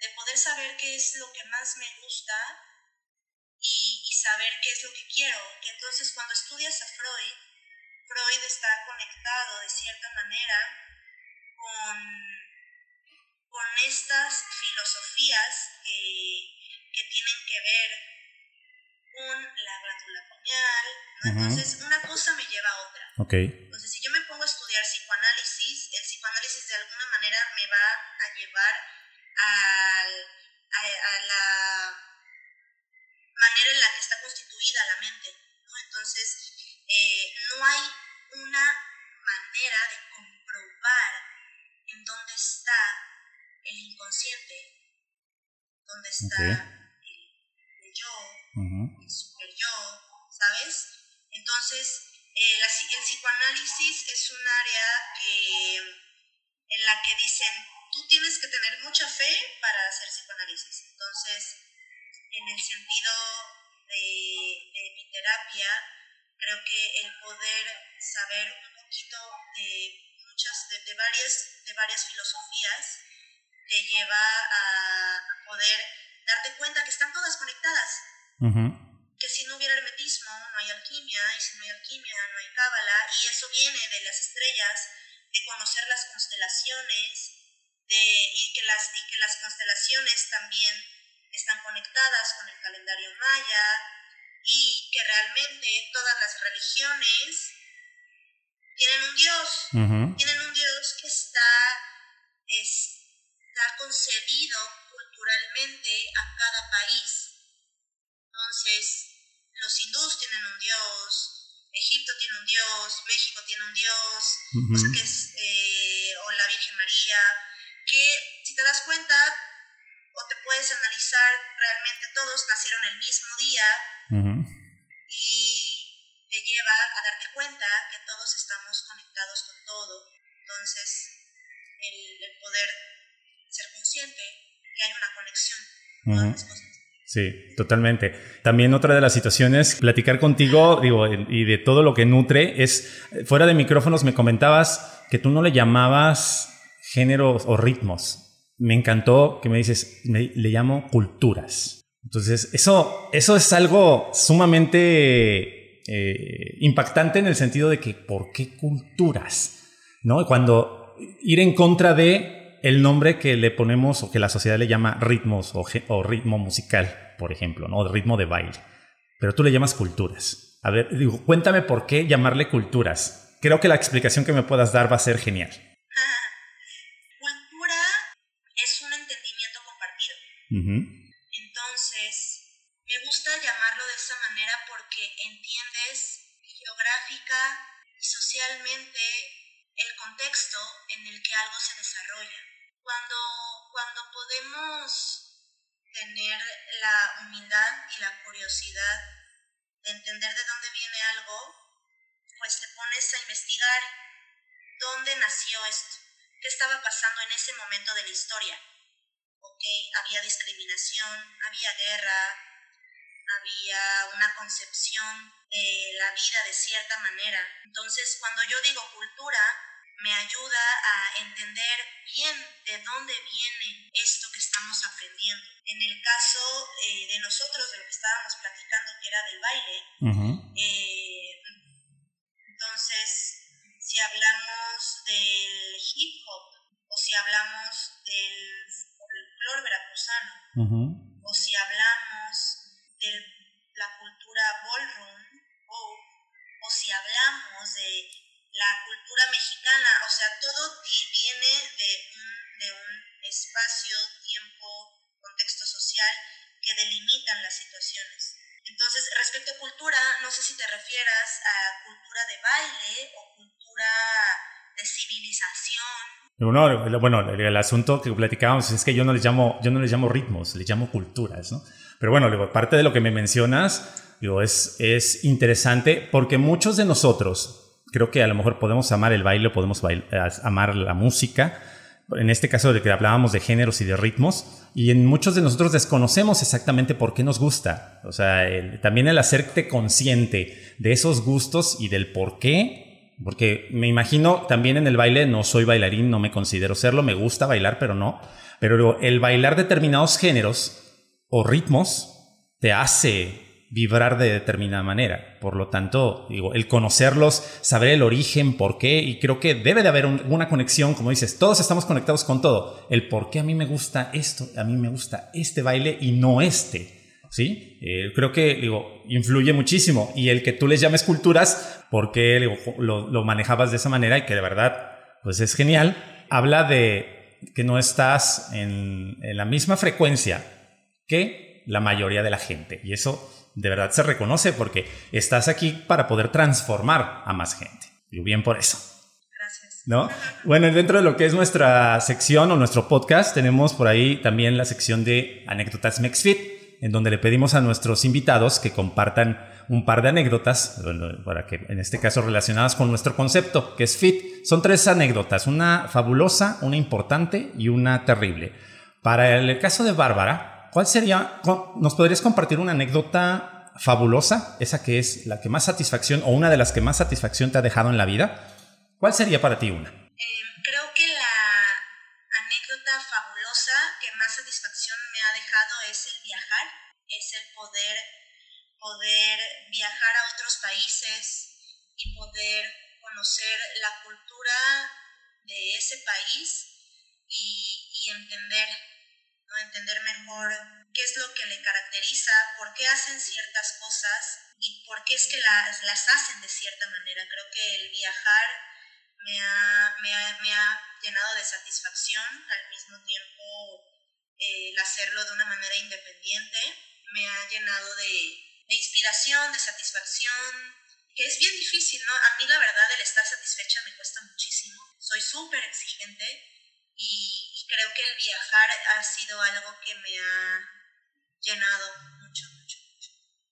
de poder saber qué es lo que más me gusta y, y saber qué es lo que quiero. Que entonces cuando estudias a Freud, Freud está conectado de cierta manera con, con estas filosofías que, tienen que ver con la glándula pineal. Entonces, una cosa me lleva a otra. Entonces, si yo me pongo a estudiar psicoanálisis, el psicoanálisis de alguna manera me va a llevar a, la manera en la que está constituida la mente. Entonces, eh, no hay una manera de comprobar en dónde está el inconsciente, dónde está el, yo, el super yo, ¿sabes? Entonces, eh, el psicoanálisis es un área que, en la que dicen, tú tienes que tener mucha fe para hacer psicoanálisis. Entonces, en el sentido de, de mi terapia, creo que el poder saber un poquito de muchas, de, varias, de varias filosofías te lleva a poder darte cuenta que están todas conectadas. Que si no hubiera hermetismo, no hay alquimia, y si no hay alquimia, no hay cábala, y eso viene de las estrellas, de conocer las constelaciones, de, y, que las, y que las constelaciones también están conectadas con el calendario maya, y que realmente todas las religiones tienen un Dios, tienen un Dios que está, está concebido culturalmente a cada país. Entonces, los hindús tienen un Dios, Egipto tiene un Dios, México tiene un Dios, que es, eh, o la Virgen María, que si te das cuenta, o te puedes analizar realmente todos nacieron el mismo día y te lleva a darte cuenta que todos estamos conectados con todo. Entonces, el, poder ser consciente que hay una conexión con las cosas. Sí, totalmente. También otra de las situaciones, platicar contigo, digo, y de todo lo que nutre, es, fuera de micrófonos me comentabas que tú no le llamabas géneros o ritmos, me encantó que me dices, le llamo culturas. Entonces, eso, eso es algo sumamente eh, impactante en el sentido de que, ¿por qué culturas? ¿No? Cuando ir en contra de el nombre que le ponemos o que la sociedad le llama ritmos o, ritmo musical, por ejemplo, ¿no? ritmo de baile. Pero tú le llamas culturas. A ver, digo, cuéntame por qué llamarle culturas. Creo que la explicación que me puedas dar va a ser genial. <laughs> Entonces, me gusta llamarlo de esa manera porque entiendes geográfica y socialmente el contexto en el que algo se desarrolla. Cuando, cuando podemos tener la humildad y la curiosidad de entender de dónde viene algo, pues te pones a investigar dónde nació esto, qué estaba pasando en ese momento de la historia había discriminación, había guerra, había una concepción de la vida de cierta manera. Entonces, cuando yo digo cultura, me ayuda a entender bien de dónde viene esto que estamos aprendiendo. En el caso eh, de nosotros, de lo que estábamos platicando, que era del baile, eh, entonces, si hablamos del hip hop o si hablamos del folclore veracruzano. Uh. O si hablamos de la cultura ballroom, o, o si hablamos de la cultura mexicana, o sea, todo viene de un, de un espacio, tiempo, contexto social que delimitan las situaciones. Entonces, respecto a cultura, no sé si te refieras a cultura de baile o cultura de civilización bueno, el, asunto que platicábamos es que yo no les llamo, yo no les llamo ritmos, les llamo culturas, ¿no? Pero bueno, parte de lo que me mencionas, digo, es, es interesante porque muchos de nosotros, creo que a lo mejor podemos amar el baile, podemos amar la música, en este caso de que hablábamos de géneros y de ritmos, y en muchos de nosotros desconocemos exactamente por qué nos gusta. O sea, también el hacerte consciente de esos gustos y del por qué, porque me imagino también en el baile, no soy bailarín, no me considero serlo, me gusta bailar, pero no. Pero el bailar determinados géneros o ritmos te hace vibrar de determinada manera. Por lo tanto, digo, el conocerlos, saber el origen, por qué, y creo que debe de haber una conexión, como dices, todos estamos conectados con todo. El por qué a mí me gusta esto, a mí me gusta este baile y no este. ¿Sí? Eh, creo que digo, influye muchísimo. Y el que tú les llames culturas, porque lo, lo manejabas de esa manera y que de verdad, pues es genial, habla de que no estás en, en la misma frecuencia que la mayoría de la gente. Y eso de verdad se reconoce porque estás aquí para poder transformar a más gente. Y bien por eso. ¿No? Bueno, dentro de lo que es nuestra sección o nuestro podcast, tenemos por ahí también la sección de anécdotas MexFit, en donde le pedimos a nuestros invitados que compartan un par de anécdotas, para que en este caso relacionadas con nuestro concepto, que es FIT. Son tres anécdotas, una fabulosa, una importante y una terrible. Para el caso de Bárbara, ¿Cuál sería, nos podrías compartir una anécdota fabulosa, esa que es la que más satisfacción o una de las que más satisfacción te ha dejado en la vida? ¿Cuál sería para ti una? Eh, que la anécdota fabulosa que más satisfacción me ha dejado es el viajar, es el poder, poder viajar a otros países y poder conocer la cultura de ese país y, y entender entender mejor qué es lo que le caracteriza, por qué hacen ciertas cosas y por qué es que las, las hacen de cierta manera. Creo que el viajar me ha, me ha, me ha llenado de satisfacción, al mismo tiempo el hacerlo de una manera independiente me ha llenado de, de inspiración, de satisfacción, que es bien difícil, ¿no? A mí la verdad el estar satisfecha me cuesta muchísimo. Soy súper exigente y, creo que el viajar ha sido algo que me ha llenado mucho, mucho, mucho.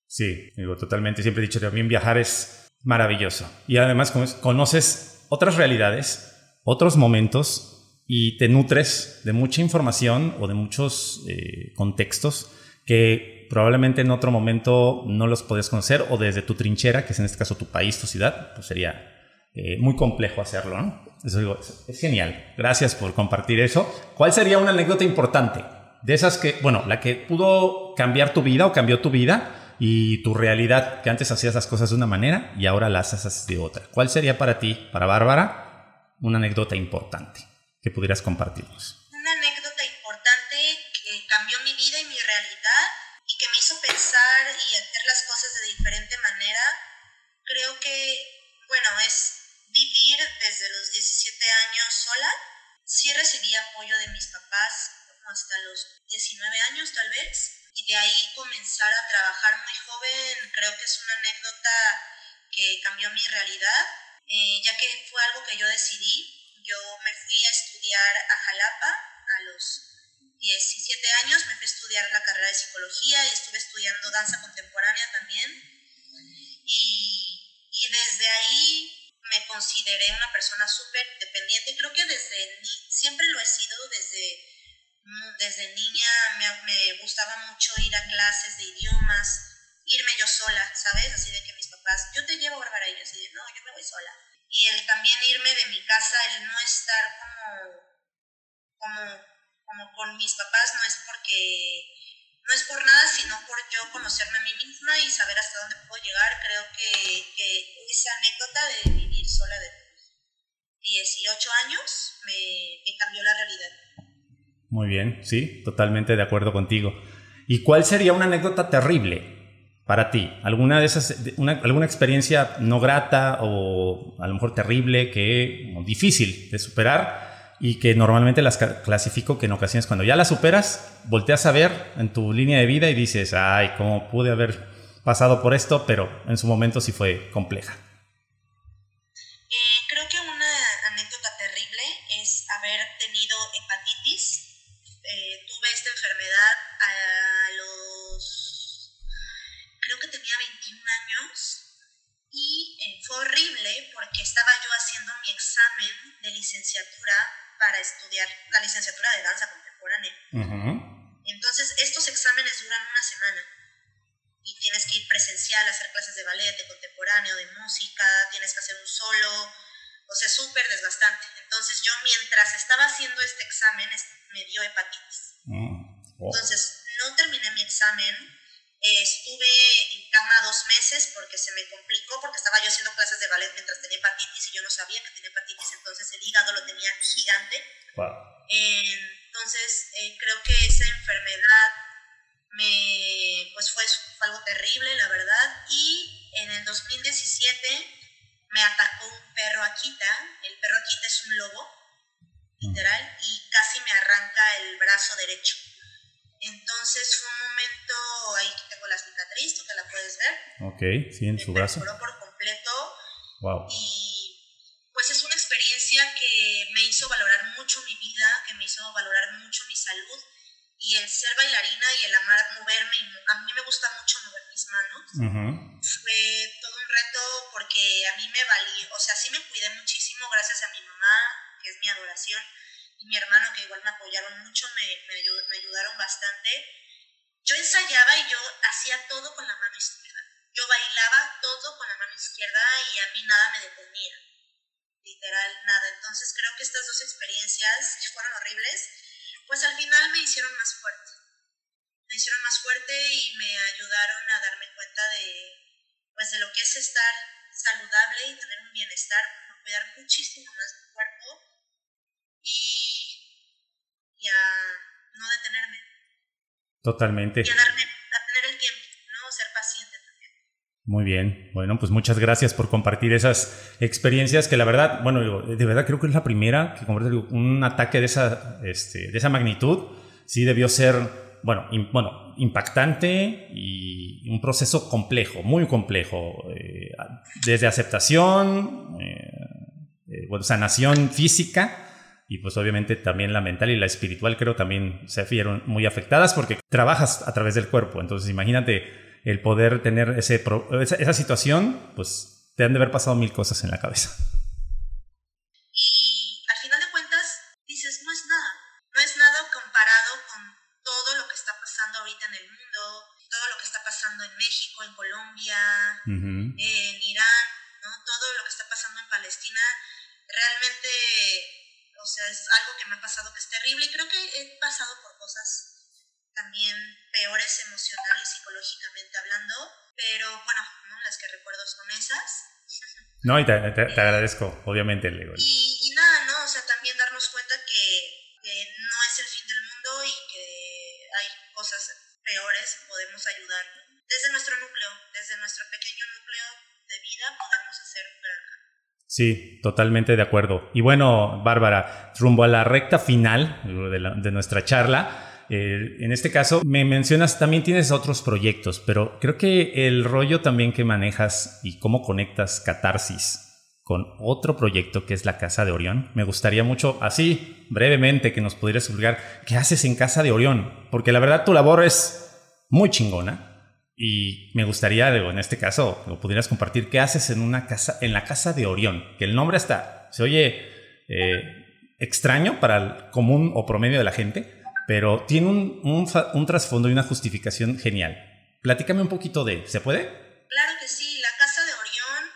Sí, digo, totalmente. Siempre he dicho que también viajar es maravilloso. Y además conoces otras realidades, otros momentos y te nutres de mucha información o de muchos eh, contextos que probablemente en otro momento no los podías conocer o desde tu trinchera, que es en este caso tu país, tu ciudad, pues sería eh, muy complejo hacerlo, ¿no? Eso es genial. Gracias por compartir eso. ¿Cuál sería una anécdota importante? De esas que, bueno, la que pudo cambiar tu vida o cambió tu vida y tu realidad, que antes hacías las cosas de una manera y ahora las haces de otra. ¿Cuál sería para ti, para Bárbara, una anécdota importante que pudieras compartirnos? Una anécdota importante que cambió mi vida y mi realidad y que me hizo pensar y hacer las cosas de diferente manera, creo que, bueno, es vivir desde los 17 años sola. Sí recibí apoyo de mis papás hasta los 19 años tal vez. Y de ahí comenzar a trabajar muy joven, creo que es una anécdota que cambió mi realidad, eh, ya que fue algo que yo decidí. Yo me fui a estudiar a Jalapa a los 17 años, me fui a estudiar la carrera de psicología y estuve estudiando danza contemporánea también. Y, y desde ahí me consideré una persona súper dependiente. Creo que desde siempre lo he sido, desde, desde niña me, me, gustaba mucho ir a clases de idiomas, irme yo sola, ¿sabes? Así de que mis papás, yo te llevo Bárbara y yo así de, no, yo me voy sola. Y el también irme de mi casa, el no estar como, como, como con mis papás, no es porque no es por nada, sino por yo conocerme a mí misma y saber hasta dónde puedo llegar. Creo que, que esa anécdota de vivir sola de 18 años me, me, cambió la realidad. Muy bien, sí, totalmente de acuerdo contigo. ¿Y cuál sería una anécdota terrible para ti? ¿Alguna de esas, una, alguna experiencia no grata o a lo mejor terrible, que difícil de superar? Y que normalmente las clasifico que en ocasiones cuando ya las superas, volteas a ver en tu línea de vida y dices, ay, ¿cómo pude haber pasado por esto, pero en su momento sí fue compleja. Eh, creo que una anécdota terrible es haber tenido hepatitis. Eh, tuve esta enfermedad a los, creo que tenía 21 años y eh, fue horrible porque estaba yo haciendo mi examen de licenciatura para estudiar la licenciatura de danza contemporánea. Entonces, estos exámenes duran una semana y tienes que ir presencial a hacer clases de ballet, de contemporáneo, de música, tienes que hacer un solo, o sea, súper desgastante. Entonces, yo mientras estaba haciendo este examen me dio hepatitis. Mm, Entonces, no terminé mi examen estuve en cama dos meses porque se me complicó, porque estaba yo haciendo clases de ballet mientras tenía hepatitis y yo no sabía que tenía hepatitis, entonces el hígado lo tenía gigante. entonces, eh, creo que esa enfermedad me, pues fue, algo terrible, la verdad. Y en el 2017 me atacó un perro Akita. El perro Akita es un lobo, literal, y casi me arranca el brazo derecho. Entonces fue un momento, ahí tengo la cicatriz, tú te la puedes ver. Ok, sí, en su brazo. por completo. Wow. Y pues es una experiencia que me hizo valorar mucho mi vida, que me hizo valorar mucho mi salud. Y el ser bailarina y el amar moverme, a mí me gusta mucho mover mis manos. Fue todo un reto porque a mí me valí, o sea, sí me cuidé muchísimo gracias a mi mamá, que es mi adoración y mi hermano, que igual me apoyaron mucho, me, me, ayudaron bastante. Yo ensayaba y yo hacía todo con la mano izquierda. Yo bailaba todo con la mano izquierda y a mí nada me detenía. Literal, nada. Entonces creo que estas dos experiencias que fueron horribles, pues al final me hicieron más fuerte. Me hicieron más fuerte y me ayudaron a darme cuenta de, pues, de lo que es estar saludable y tener un bienestar, cuidar muchísimo más y, a no detenerme. Totalmente. Y a, darme, a tener el tiempo, ¿no? Ser paciente también. Muy bien, bueno, pues muchas gracias por compartir esas experiencias que la verdad, bueno, de verdad creo que es la primera que un ataque de esa, este, de esa magnitud, sí debió ser, bueno, bueno impactante y un proceso complejo, muy complejo, eh, desde aceptación, eh, eh, bueno, sanación física, y pues obviamente también la mental y la espiritual creo también se vieron muy afectadas porque trabajas a través del cuerpo. Entonces imagínate el poder tener ese esa, situación, pues te han de haber pasado mil cosas en la cabeza. Y al final de cuentas dices, no es nada, no es nada comparado con todo lo que está pasando ahorita en el mundo, todo lo que está pasando en México, en Colombia, sea, es algo que me ha pasado que es terrible y creo que he pasado por cosas también peores emocional y psicológicamente hablando, pero bueno, las que recuerdo son esas. No, y te, agradezco, obviamente, el Y, y, nada, ¿no? O sea, también darnos cuenta que, que, no es el fin del mundo y que hay cosas peores podemos ayudar. Desde nuestro núcleo, desde nuestro pequeño núcleo de vida, podemos hacer un gran cambio. Sí, totalmente de acuerdo. Y bueno, Bárbara, rumbo a la recta final de, nuestra charla, eh, en este caso me mencionas, también tienes otros proyectos, pero creo que el rollo también que manejas y cómo conectas catarsis con otro proyecto que es la Casa de Orión, me gustaría mucho, así brevemente, que nos pudieras explicar qué haces en Casa de Orión, porque la verdad tu labor es muy chingona y me gustaría, en este caso, lo pudieras compartir, ¿qué haces en una casa, en la casa de Orión? Que el nombre está, se oye eh, extraño para el común o promedio de la gente, pero tiene un, un, trasfondo y una justificación genial. Platícame un poquito de, ¿se puede? Claro que sí, la casa de Orión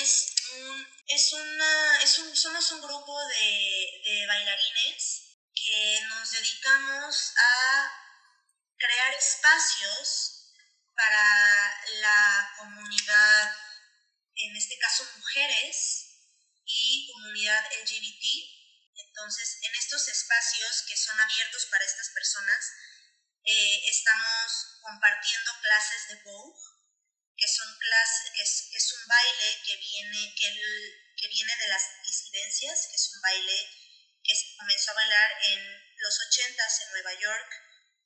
es un, es una, es un, somos un grupo de, de bailarines que nos dedicamos a crear espacios para la comunidad, en este caso mujeres y comunidad LGBT. Entonces, en estos espacios que son abiertos para estas personas, eh, estamos compartiendo clases de Vogue, que es, un baile que viene, que, viene de las disidencias, que es un baile que se comenzó a bailar en los 80s en Nueva York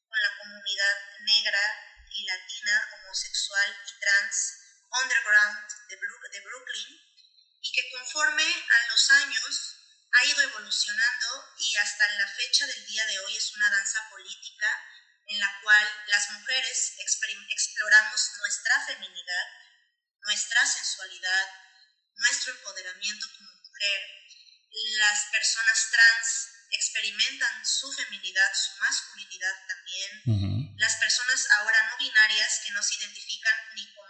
con la comunidad negra y latina, homosexual y trans, underground de, Brooklyn, y que conforme a los años ha ido evolucionando y hasta la fecha del día de hoy es una danza política en la cual las mujeres exploramos nuestra feminidad, nuestra sensualidad, nuestro empoderamiento como mujer. Las personas trans experimentan su feminidad, su masculinidad también. Las personas ahora no binarias que no se identifican ni como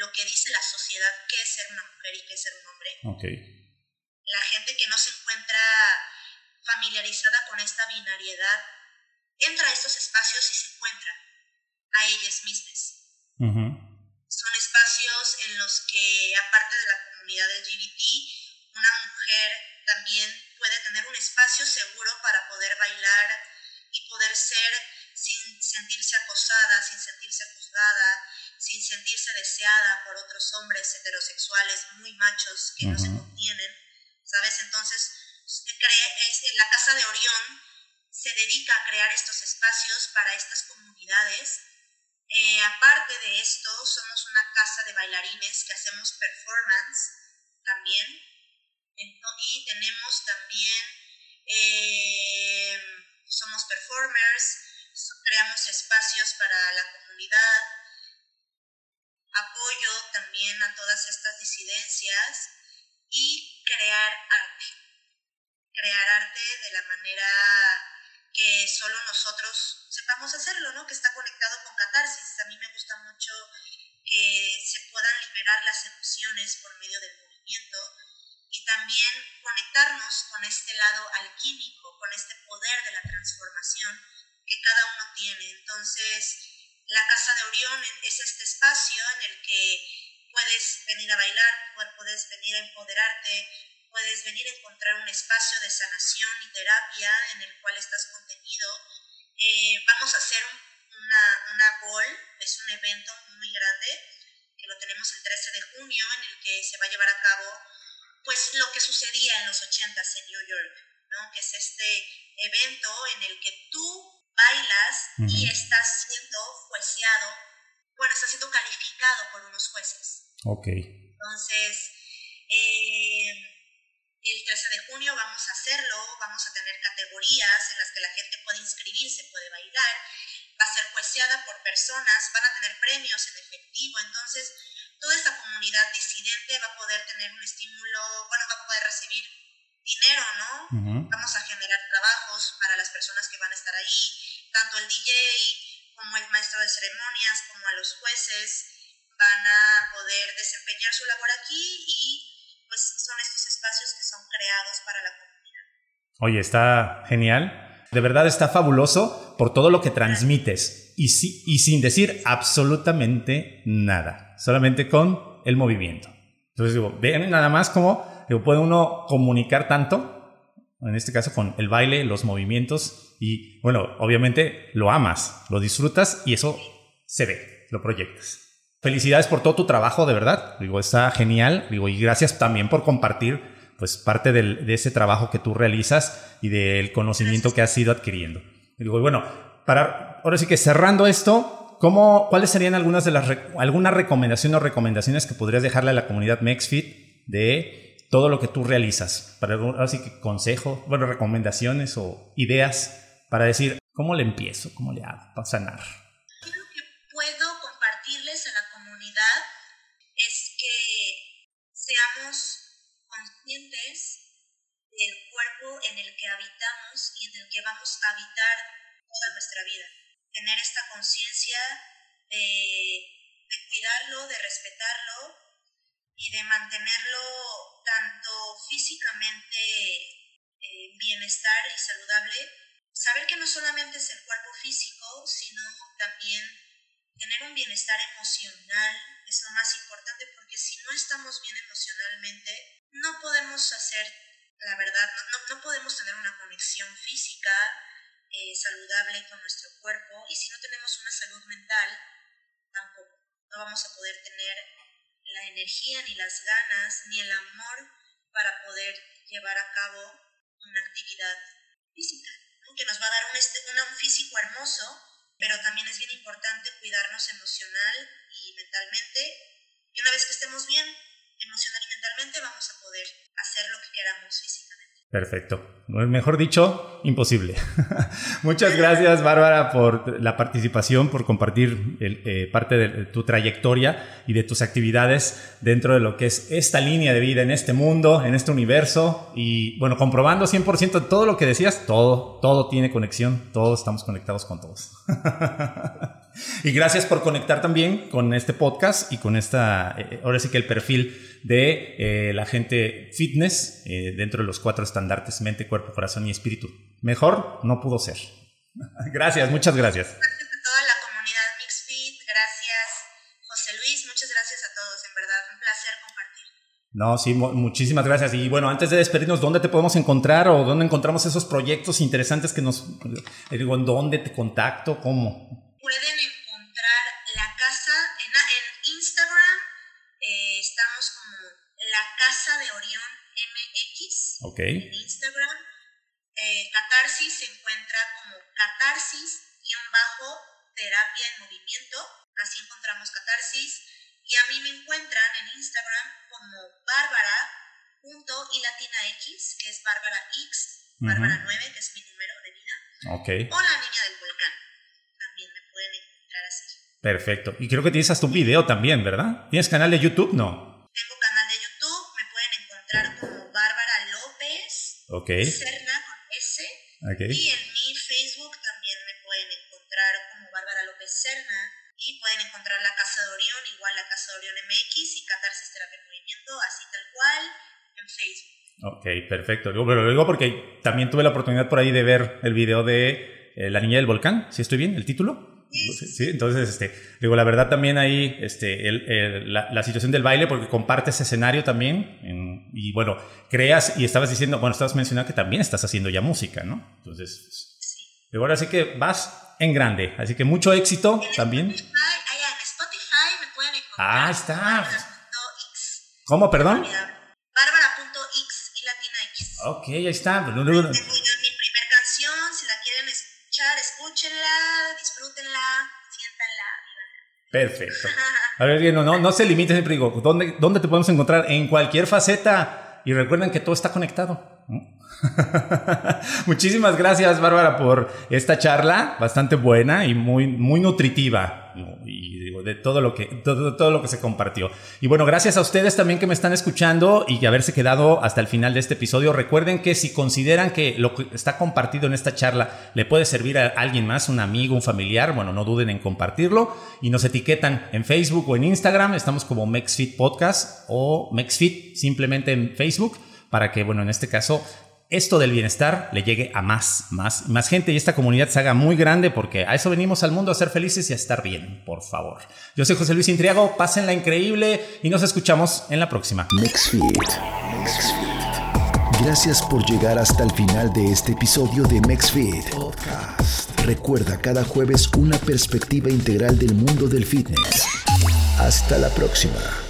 lo que dice la sociedad qué es ser una mujer y qué es ser un hombre. La gente que no se encuentra familiarizada con esta binariedad entra a estos espacios y se encuentra a ellas mismas. Son espacios en los que, aparte de la comunidad LGBT, una mujer también puede tener un espacio seguro para poder bailar y poder ser sin sentirse acosada, sin sentirse juzgada, sin sentirse deseada por otros hombres heterosexuales muy machos que no se contienen, ¿sabes? Entonces, la Casa de Orión se dedica a crear estos espacios para estas comunidades. Eh, aparte de esto, somos una casa de bailarines que hacemos performance también. Y tenemos también, eh, somos performers, creamos espacios para la comunidad, apoyo también a todas estas disidencias y crear arte. Crear arte de la manera que solo nosotros sepamos hacerlo, ¿no? Que está conectado con catarsis. A mí me gusta mucho que se puedan liberar las emociones por medio del movimiento y también conectarnos con este lado alquímico, con este poder de la transformación que cada uno tiene. Entonces, la Casa de Orión es este espacio en el que puedes venir a bailar, puedes venir a empoderarte, puedes venir a encontrar un espacio de sanación y terapia en el cual estás contenido. Eh, vamos a hacer una, una ball, es un evento muy grande, que lo tenemos el 13 de junio, en el que se va a llevar a cabo pues lo que sucedía en los 80s en New York, ¿no? que es este evento en el que tú bailas y estás siendo juiciado, bueno, estás siendo calificado por unos jueces. Ok. Entonces, eh, el 13 de junio vamos a hacerlo, vamos a tener categorías en las que la gente puede inscribirse, puede bailar, va a ser juiciada por personas, van a tener premios en efectivo, entonces toda esta comunidad disidente va a poder tener un estímulo, bueno, va a poder recibir dinero, ¿no? Vamos a generar trabajos para las personas que van a estar ahí, tanto el DJ como el maestro de ceremonias, como a los jueces, van a poder desempeñar su labor aquí y pues son estos espacios que son creados para la comunidad. Oye, está genial. De verdad está fabuloso por todo lo que transmites y, y sin decir absolutamente nada, solamente con el movimiento. Entonces digo, vean nada más cómo puede uno comunicar tanto, en este caso con el baile, los movimientos y bueno, obviamente lo amas, lo disfrutas y eso se ve, lo proyectas. Felicidades por todo tu trabajo, de verdad. Digo, está genial. Digo, y gracias también por compartir pues parte de ese trabajo que tú realizas y del conocimiento que has ido adquiriendo. Digo, bueno, para ahora sí que cerrando esto, ¿cómo, ¿cuáles serían algunas de las algunas recomendaciones o recomendaciones que podrías dejarle a la comunidad MexFit de todo lo que tú realizas? Para ahora sí que consejo, bueno, recomendaciones o ideas para decir, ¿cómo le empiezo? ¿Cómo le hago para sanar? del cuerpo en el que habitamos y en el que vamos a habitar toda nuestra vida. Tener esta conciencia de, cuidarlo, de respetarlo y de mantenerlo tanto físicamente en bienestar y saludable. Saber que no solamente es el cuerpo físico, sino también tener un bienestar emocional es lo más importante porque si no estamos bien emocionalmente, no podemos hacer, la verdad, no, no podemos tener una conexión física eh, saludable con nuestro cuerpo y si no tenemos una salud mental, tampoco. No vamos a poder tener la energía, ni las ganas, ni el amor para poder llevar a cabo una actividad física, que nos va a dar un, este, un físico hermoso, pero también es bien importante cuidarnos emocional y mentalmente. Y una vez que estemos bien, emocional y mentalmente, vamos a poder hacer lo que queramos físicamente. Perfecto. Mejor dicho, imposible. <laughs> Muchas gracias, Bárbara, por la participación, por compartir eh, parte de tu trayectoria y de tus actividades dentro de lo que es esta línea de vida en este mundo, en este universo. Y bueno, comprobando 100% todo lo que decías, todo, todo tiene conexión, todos estamos conectados con todos. <laughs> y gracias por conectar también con este podcast y con esta, eh, ahora sí que el perfil de eh, la gente fitness eh, dentro de los cuatro estandartes mente, cuerpo, corazón y espíritu. Mejor no pudo ser. <laughs> gracias, muchas gracias. Gracias a toda la comunidad MixFit, gracias José Luis, muchas gracias a todos, en verdad, un placer compartir. No, sí, muchísimas gracias. Y bueno, antes de despedirnos, ¿dónde te podemos encontrar o dónde encontramos esos proyectos interesantes que nos... Eh, digo, ¿en dónde te contacto? ¿Cómo? Pueden encontrar la casa en, en Instagram, estamos como la Casa de Orión MX en Instagram. Eh, catarsis se encuentra como catarsis-terapia en movimiento. Así encontramos catarsis. Y a mí me encuentran en Instagram como bárbara y latina X, que es Bárbara X, Bárbara 9, que es mi número de vida. Okay. O la niña del volcán. Me pueden encontrar así. Perfecto. Y creo que tienes hasta un video también, ¿verdad? ¿Tienes canal de YouTube? No. Ok. Serna con S. Y en mi Facebook también me pueden encontrar como Bárbara López Serna. Y pueden encontrar la Casa de Orión, igual la Casa de Orión MX y Catarsis Terapia Movimiento, así tal cual, en Facebook. Ok, perfecto. Pero lo digo porque también tuve la oportunidad por ahí de ver el video de eh, La Niña del Volcán, si estoy bien, el título. Sí, entonces, este, digo, la verdad también ahí, este, el, la, la, situación del baile, porque compartes escenario también, y bueno, creas, y estabas diciendo, bueno, estabas mencionando que también estás haciendo ya música, ¿no? Entonces, pues, digo, ahora sí que vas en grande, así que mucho éxito también. Spotify, en Spotify me pueden encontrar. Ah, está. ¿Cómo, perdón? Bárbara.x y latina X. Ok, ahí está. Perfecto. A ver, no, no, no se limite, siempre digo, ¿dónde, ¿dónde te podemos encontrar? En cualquier faceta. Y recuerden que todo está conectado. <laughs> Muchísimas gracias, Bárbara, por esta charla bastante buena y muy, muy nutritiva. Y digo, de todo lo que, todo, todo lo que se compartió. Y bueno, gracias a ustedes también que me están escuchando y que haberse quedado hasta el final de este episodio. Recuerden que si consideran que lo que está compartido en esta charla le puede servir a alguien más, un amigo, un familiar, bueno, no duden en compartirlo y nos etiquetan en Facebook o en Instagram. Estamos como MexFit Podcast o MexFit simplemente en Facebook para que, bueno, en este caso esto del bienestar le llegue a más, más, más gente y esta comunidad se haga muy grande porque a eso venimos al mundo a ser felices y a estar bien, por favor. Yo soy José Luis Intriago, pásenla increíble y nos escuchamos en la próxima. Mexfit. Gracias por llegar hasta el final de este episodio de MexFit Podcast. Recuerda cada jueves una perspectiva integral del mundo del fitness. Hasta la próxima.